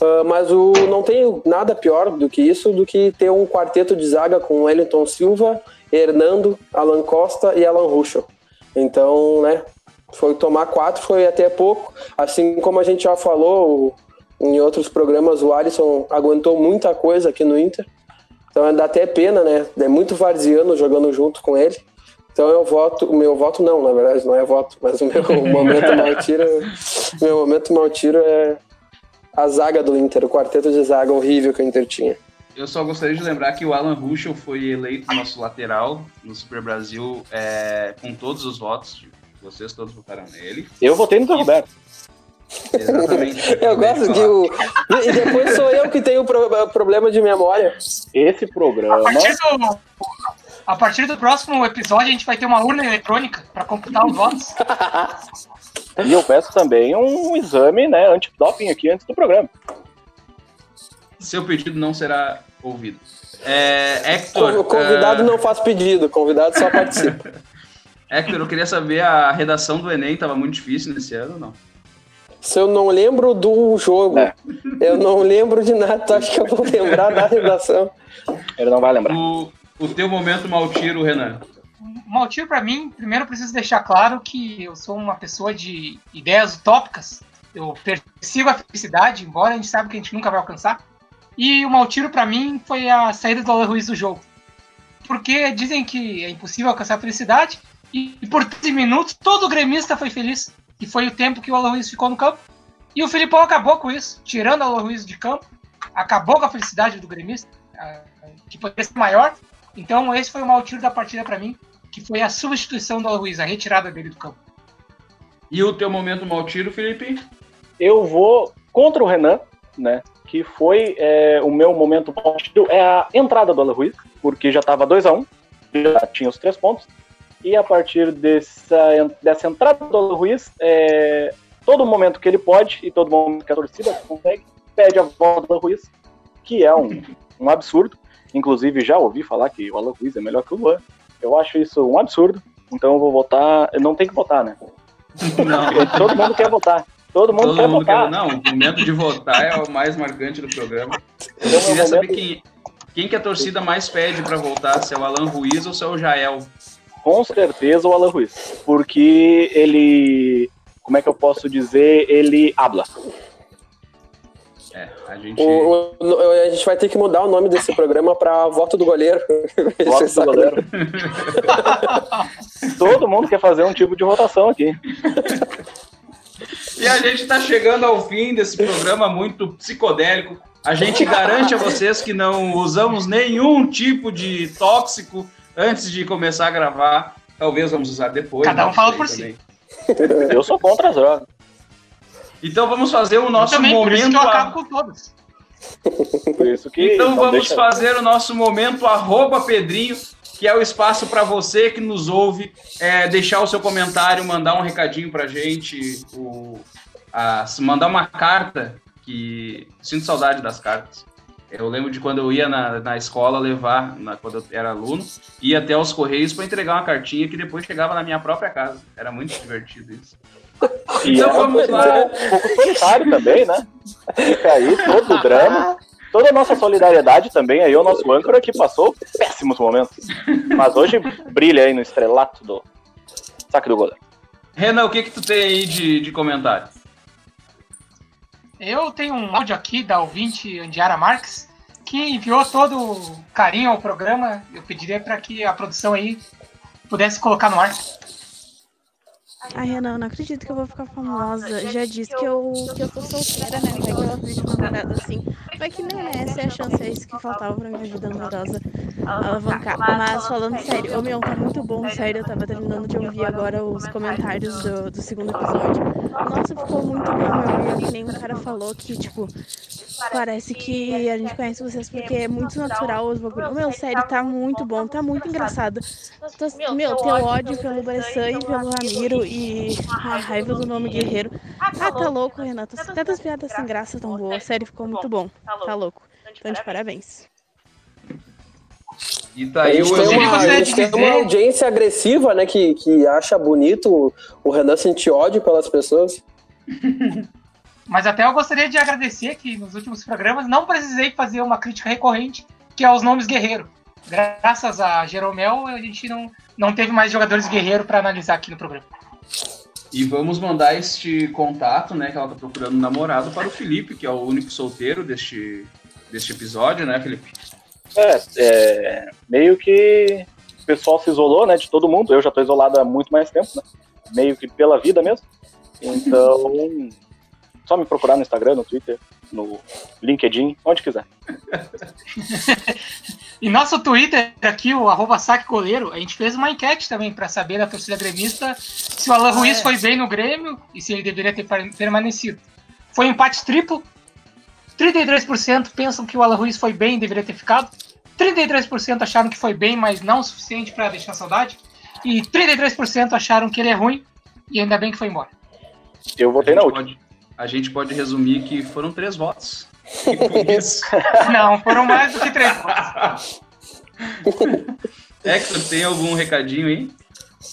Ah, mas o, não tem nada pior do que isso, do que ter um quarteto de zaga com Wellington Silva, Hernando, Alan Costa e Alan Ruschel. Então, né, foi tomar quatro foi até pouco. Assim como a gente já falou em outros programas, o Alisson aguentou muita coisa aqui no Inter. Então dá até pena, né? É muito varziano jogando junto com ele. Então eu voto, o meu voto não, na verdade, não é voto, mas o meu momento mal tiro, meu momento mal tiro é a zaga do Inter, o quarteto de zaga horrível que o Inter tinha. Eu só gostaria de lembrar que o Alan Ruschel foi eleito nosso lateral no Super Brasil é, com todos os votos. Vocês todos votaram nele. Eu votei no Zé Roberto. Exatamente. Eu gosto que o. E depois sou eu que tenho pro- problema de memória. Esse A programa. partir, do, a partir do próximo episódio, a gente vai ter uma urna eletrônica para computar os votos. E eu peço também um exame, né, antidoping aqui antes do programa. Seu pedido não será ouvido. É, Hector, O convidado é, não faz pedido, o convidado só participa. Hector, eu queria saber, a redação do Enem estava muito difícil nesse ano ou não? Se eu não lembro do jogo, É. eu não lembro de nada, tu acha que eu vou lembrar da redação? Ele não vai lembrar. O, o teu momento mal tiro, Renan. Maltiro, para mim, primeiro eu preciso deixar claro que eu sou uma pessoa de ideias utópicas. Eu persigo a felicidade, embora a gente saiba que a gente nunca vai alcançar. E o Maltiro, para mim, foi a saída do Alan Ruiz do jogo. Porque dizem que é impossível alcançar a felicidade, e, e por 13 minutos todo gremista foi feliz. E foi o tempo que o Alan Ruiz ficou no campo. E o Filipão acabou com isso, tirando o Alan Ruiz de campo, acabou com a felicidade do gremista, que poderia ser maior. Então, esse foi o mau tiro da partida para mim, que foi a substituição do Alan Ruiz, a retirada dele do campo. E o teu momento mal tiro, Felipe? Eu vou contra o Renan, né? Que foi é, o meu momento positivo, é a entrada do Alan Ruiz, porque já estava 2x1, já tinha os três pontos. E a partir dessa, dessa entrada do Alan Ruiz, é, todo momento que ele pode e todo momento que a torcida consegue, pede a volta do Alan Ruiz, que é um, um absurdo. Inclusive, já ouvi falar que o Alan Ruiz é melhor que o Luan. Eu acho isso um absurdo, então eu vou votar. Não tenho que votar, né? Não. Todo mundo quer votar. Todo mundo Todo quer mundo votar. quer... Não, o momento de votar é o mais marcante do programa. Eu queria é o saber momento- quem, quem que a torcida mais pede pra voltar, se é o Alan Ruiz ou se é o Jael. Com certeza o Alan Ruiz. Porque ele. Como é que eu posso dizer? Ele habla. É, a gente... O- o- a gente vai ter que mudar o nome desse programa pra Voto do Goleiro. Voto do goleiro. Todo mundo quer fazer um tipo de votação aqui. E a gente está chegando ao fim desse programa muito psicodélico. A gente garante a vocês que não usamos nenhum tipo de tóxico antes de começar a gravar. Talvez vamos usar depois. Cada um não fala por também. Eu sou contra as drogas. Então vamos fazer o nosso eu também, por isso que momento. eu acabo com todos. Por isso que. Então vamos deixa- fazer o nosso momento arroba Pedrinho, que é o espaço para você que nos ouve é, deixar o seu comentário, mandar um recadinho pra gente, o, a- mandar uma carta, que sinto saudade das cartas. Eu lembro de quando eu ia na, na escola levar, na- quando eu era aluno, ia até os Correios para entregar uma cartinha que depois chegava na minha própria casa. Era muito divertido isso. E Então era vamos um lá. pouco solitário também, né? Fica aí todo o drama. Toda a nossa solidariedade também aí, o nosso âncora que passou péssimos momentos. Mas hoje brilha aí no estrelato do saque do goleiro. Renan, o que que tu tem aí de, de comentário? Eu tenho um áudio aqui da ouvinte Andiara Marques, que enviou todo o carinho ao programa. Eu pediria para que a produção aí pudesse colocar no ar. Ai, Renan, não acredito que eu vou ficar famosa. Já disse que eu, que eu tô solteira, né? Vai que ela uma namorada assim. Vai que nem é, essa é a chance, é isso que faltava pra minha vida amorosa alavancar. Mas falando sério, ô meu, tá muito bom, sério. Eu tava terminando de ouvir agora os comentários do, do segundo episódio. Nossa, ficou muito bom, meu. Nem um cara falou que, tipo, parece que a gente conhece vocês porque é muito natural os bagulhos. Meu, sério, tá muito bom, tá muito engraçado. Tô- meu, teu ódio pelo Bressan e pelo Ramiro e a raiva do nome Guerreiro. Ah, tá louco, Renato. Das piadas sem graça tão boas. Sério, ficou muito bom. Tá louco. Então, de parabéns. E tá A gente o tem uma, a gente tem uma audiência agressiva, né? Que, que acha bonito o Renan sentir ódio pelas pessoas. Mas até eu gostaria de agradecer que nos últimos programas não precisei fazer uma crítica recorrente, que é os nomes guerreiro. Graças a Jeromel, a gente não, não teve mais jogadores guerreiro para analisar aqui no programa. E vamos mandar este contato, né, que ela tá procurando um namorado para o Felipe, que é o único solteiro deste, deste episódio, né, Felipe? É, é, meio que o pessoal se isolou, né, de todo mundo. Eu já tô isolado há muito mais tempo, né? Meio que pela vida mesmo. Então, só me procurar no Instagram, no Twitter, no LinkedIn, onde quiser. E nosso Twitter aqui, o arroba a gente fez uma enquete também para saber da torcida gremista se o Alan Ruiz foi bem no Grêmio e se ele deveria ter per- permanecido. Foi um empate triplo. 33% pensam que o Alan Ruiz foi bem e deveria ter ficado. 33% acharam que foi bem, mas não o suficiente para deixar saudade. E 33% acharam que ele é ruim e ainda bem que foi embora. Eu votei na última. pode- a gente pode resumir que foram três votos. Não, foram mais do que três votos. Hector, tem algum recadinho aí?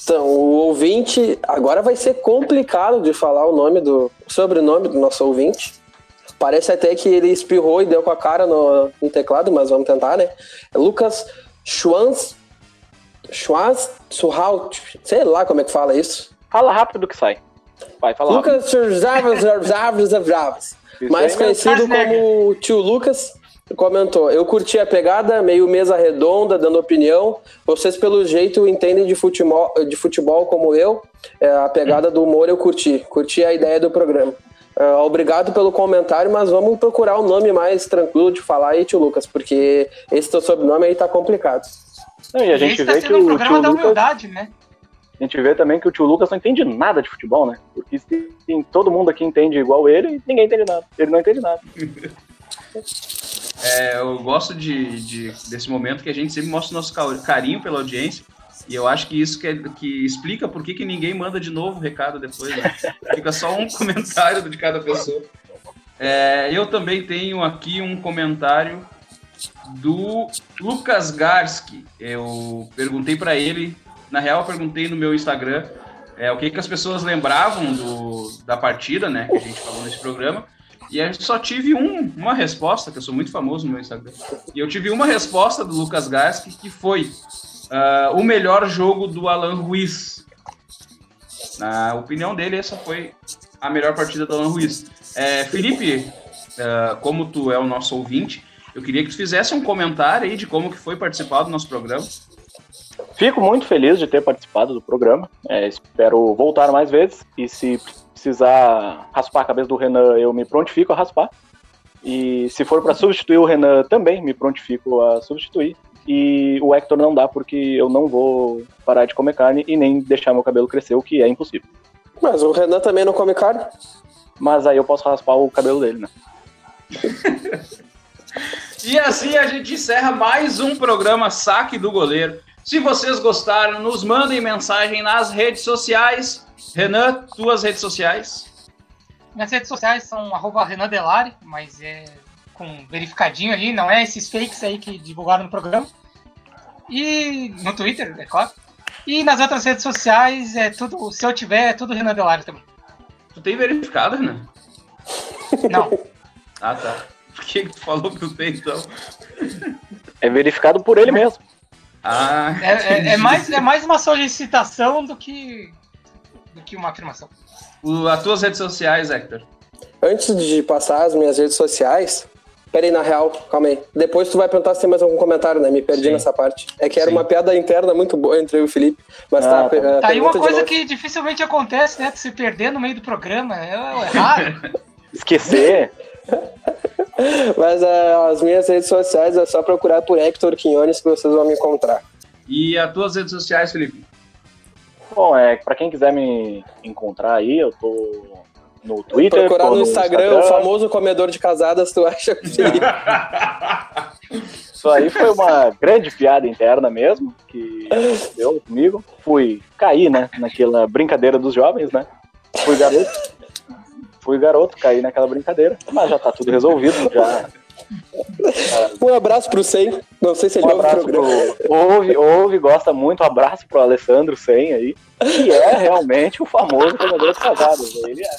Então, o ouvinte. Agora vai ser complicado de falar o nome do. o sobrenome do nosso ouvinte. Parece até que ele espirrou e deu com a cara no, no teclado, mas vamos tentar, né? É Lucas Schwanz. Schwanz Surhaut. Sei lá como é que fala isso. Fala rápido que sai. Vai, fala rápido. Lucas Schwanz mais conhecido como Tio Lucas, comentou: Eu curti a pegada, meio mesa redonda, dando opinião. Vocês, pelo jeito, entendem de futebol, de futebol como eu. É, a pegada do humor eu curti. Curti a ideia do programa. Ah, obrigado pelo comentário, mas vamos procurar um nome mais tranquilo de falar aí, tio Lucas, porque esse teu sobrenome aí tá complicado. Não, e a gente Esse tá vê que sendo um o programa tio da Lucas, humildade, né? a gente vê também que o tio Lucas não entende nada de futebol, né? Porque tem- todo mundo aqui entende igual ele e ninguém entende nada. Ele não entende nada. É, eu gosto de, de- desse momento que a gente sempre mostra o nosso ca- carinho pela audiência. E eu acho que isso que, é- que explica por que, que ninguém manda de novo o recado depois. Né? Fica só um comentário de cada pessoa. É, eu também tenho aqui um comentário do Lucas Garski. Eu perguntei para ele, na real, eu perguntei no meu Instagram é, o que, que as pessoas lembravam do, da partida, né, que a gente falou nesse programa. E eu só tive um- uma resposta, que eu sou muito famoso no meu Instagram. E eu tive uma resposta do Lucas Garski, que foi ah, o melhor jogo do Alan Ruiz. Na opinião dele, essa foi a melhor partida do Alan Ruiz. É, Felipe, ah, como tu é o nosso ouvinte, eu queria que tu fizesse um comentário aí de como que foi participar do nosso programa. Fico muito feliz de ter participado do programa. É, espero voltar mais vezes. E se precisar raspar a cabeça do Renan, eu me prontifico a raspar. E se for para substituir o Renan, também me prontifico a substituir. E o Hector não dá porque eu não vou parar de comer carne e nem deixar meu cabelo crescer, o que é impossível. Mas o Renan também não come carne? Mas aí eu posso raspar o cabelo dele, né? E assim a gente encerra mais um programa Saque do Goleiro. Se vocês gostaram, nos mandem mensagem nas redes sociais. Renan, tuas redes sociais. Minhas redes sociais são arroba Renan Delari, mas é com verificadinho ali, não é esses fakes aí que divulgaram no programa. E no Twitter, é claro. E nas outras redes sociais, é tudo, se eu tiver, é tudo Renan Delari também. Tu tem verificado, Renan? Não. Ah, tá. Por que que tu falou que tu tem, então? É verificado por ele mesmo. Ah, É, é- é mais, é mais uma solicitação do que, do que uma afirmação. O, as tuas redes sociais, Hector. Antes de passar as minhas redes sociais, peraí, na real, calma aí. Depois tu vai perguntar se tem mais algum comentário, né? Me perdi Sim. nessa parte. É que era Sim. uma piada interna muito boa entre eu e o Felipe. Mas Ah, tá, tá. Tá aí uma coisa que dificilmente acontece, né? De se perder no meio do programa. É, é raro. Esquecer. Mas ah, as minhas redes sociais é só procurar por Hector Quinones que vocês vão me encontrar. E as tuas redes sociais, Felipe? Bom, é, pra quem quiser me encontrar aí, eu tô no Twitter. procurar no Instagram, o famoso comedor de casadas, tu acha Felipe? Isso aí foi uma grande piada interna mesmo, que aconteceu comigo. Fui cair, né, naquela brincadeira dos jovens, né? Fui garoto. Fui garoto, caí naquela brincadeira. Mas já tá tudo resolvido, já. Um abraço pro Sem. Não sei se ele Um ouve o abraço programa. pro. Ouve, ouve, gosta muito. Um abraço pro Alessandro Sen aí, que é realmente o famoso comedor de casadas. Ele é.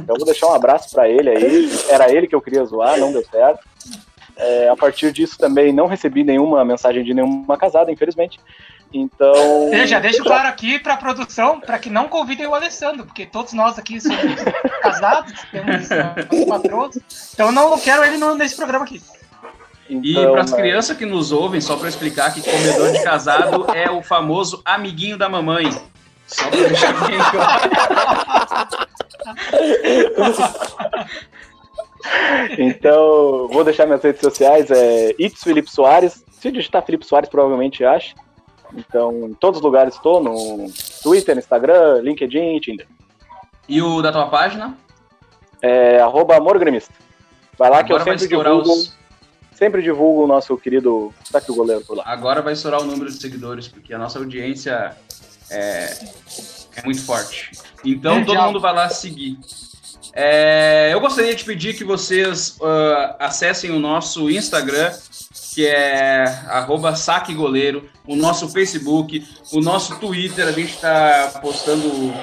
Então vou deixar um abraço pra ele aí. Era ele que eu queria zoar, não deu certo. É, a partir disso também não recebi nenhuma mensagem de nenhuma casada, infelizmente. Então. Eu já deixo claro aqui pra produção, pra que não convidem o Alessandro, porque todos nós aqui somos casados, temos patronos, então eu não quero ele nesse programa aqui. E então, para as é, crianças que nos ouvem, só para explicar que comedor de casado é o famoso amiguinho da mamãe. Só para deixar bem claro. Então, vou deixar minhas redes sociais, é It's Felipe Soares. Se digitar Felipe Soares, provavelmente acha. Então, em todos os lugares estou, no Twitter, Instagram, LinkedIn Tinder. E o da tua página? É arroba Amor Gremista. Vai lá que Agora eu vai sempre divulgo, os. sempre divulgo o nosso querido Saque do Goleiro por lá. Agora vai estourar o número de seguidores, porque a nossa audiência é, é muito forte. Então todo mundo vai lá seguir. É, eu gostaria de pedir que vocês ah, acessem o nosso Instagram, que é arroba saquegoleiro, o nosso Facebook, o nosso Twitter, a gente está postando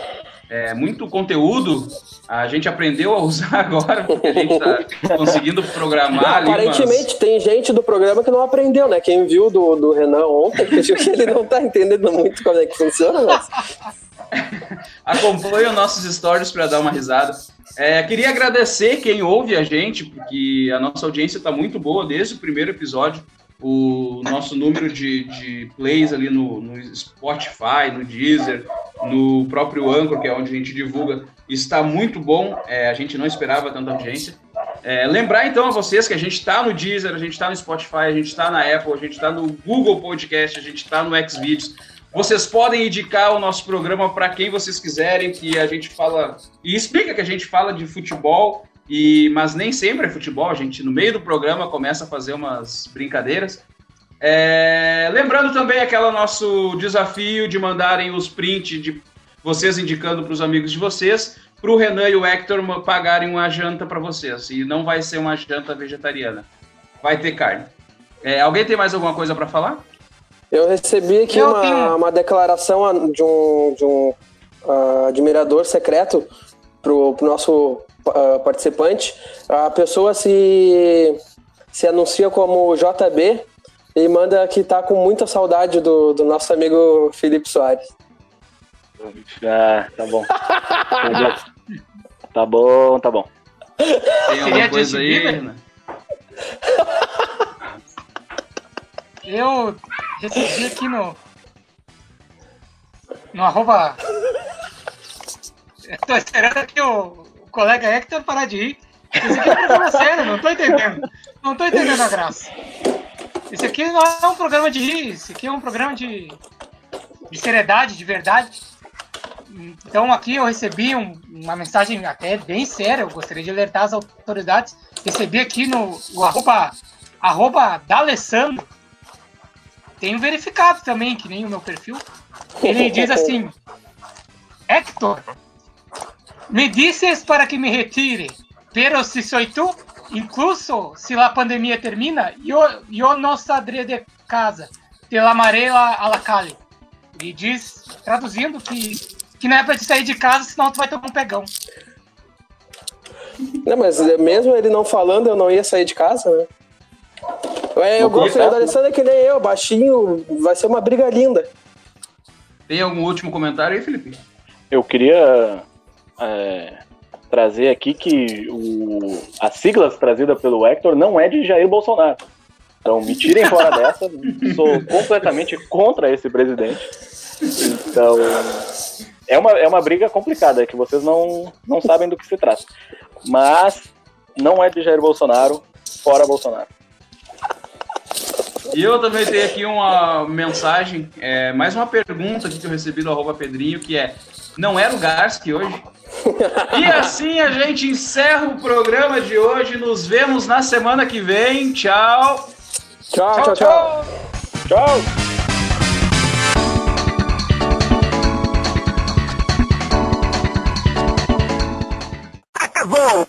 é, muito conteúdo. A gente aprendeu a usar agora, porque a gente está conseguindo programar ali Aparentemente tem gente do programa que não aprendeu, né? Quem viu do, do Renan ontem, que ele não tá entendendo muito como é que funciona, mas Acompanhe os nossos stories para dar uma risada. É, queria agradecer quem ouve a gente, porque a nossa audiência está muito boa desde o primeiro episódio. O nosso número de, de plays ali no, no Spotify, no Deezer, no próprio Anchor, que é onde a gente divulga, está muito bom. É, a gente não esperava tanta audiência. É, lembrar então a vocês que a gente está no Deezer, a gente está no Spotify, a gente está na Apple, a gente está no Google Podcast, a gente está no Xvideos. Vocês podem indicar o nosso programa para quem vocês quiserem, que a gente fala e explica que a gente fala de futebol, e mas nem sempre é futebol. A gente no meio do programa começa a fazer umas brincadeiras. É, lembrando também aquele nosso desafio de mandarem os prints de vocês indicando para os amigos de vocês, para o Renan e o Hector pagarem uma janta para vocês. E não vai ser uma janta vegetariana, vai ter carne. É, alguém tem mais alguma coisa para falar? eu recebi aqui Eu uma, tenho- uma declaração a- de um, de um ah, admirador secreto pro, pro nosso ah, participante. A pessoa se, se anuncia como JB e manda que tá com muita saudade do, do nosso amigo Felipe Soares. Ah, tá bom. Tá bom, tá bom. Tá bom. Tem alguma Seria coisa aí? Renan? Eu recebi aqui no. No arroba. Eu tô esperando aqui o colega Hector parar de rir. Isso aqui é um programa sério, não tô entendendo. Não tô entendendo a graça. Isso aqui não é um programa de rir, isso aqui é um programa de, de seriedade, de verdade. Então aqui eu recebi um- uma mensagem até bem séria, eu gostaria de alertar as autoridades. Recebi aqui no o arroba, arroba D'Alessandro. Tenho verificado também, que nem o meu perfil. Ele diz assim: Hector, me dices para que me retire, pero se soy tu, incluso se a pandemia termina, eu, eu não saldré de casa, de la marela a la calle. Ele diz, traduzindo, que, que não é pra te sair de casa, senão tu vai tomar um pegão. Não, mas mesmo ele não falando, eu não ia sair de casa, né? É, eu gosto do Alessandro é que nem eu, baixinho, vai ser uma briga linda. Tem algum último comentário aí, Felipe? Eu queria é, trazer aqui que o, as siglas trazidas pelo Hector não é de Jair Bolsonaro. Então me tirem fora dessa. Sou completamente contra esse presidente. Então é uma, é uma briga complicada, é que vocês não, não sabem do que se trata. Mas não é de Jair Bolsonaro, fora Bolsonaro. E eu também tenho aqui uma mensagem, é, mais uma pergunta aqui que eu recebi do arroba Pedrinho, que é, não era o Garski hoje? E assim a gente encerra o programa de hoje, nos vemos na semana que vem, tchau! Tchau, tchau, tchau. Tchau! Acabou!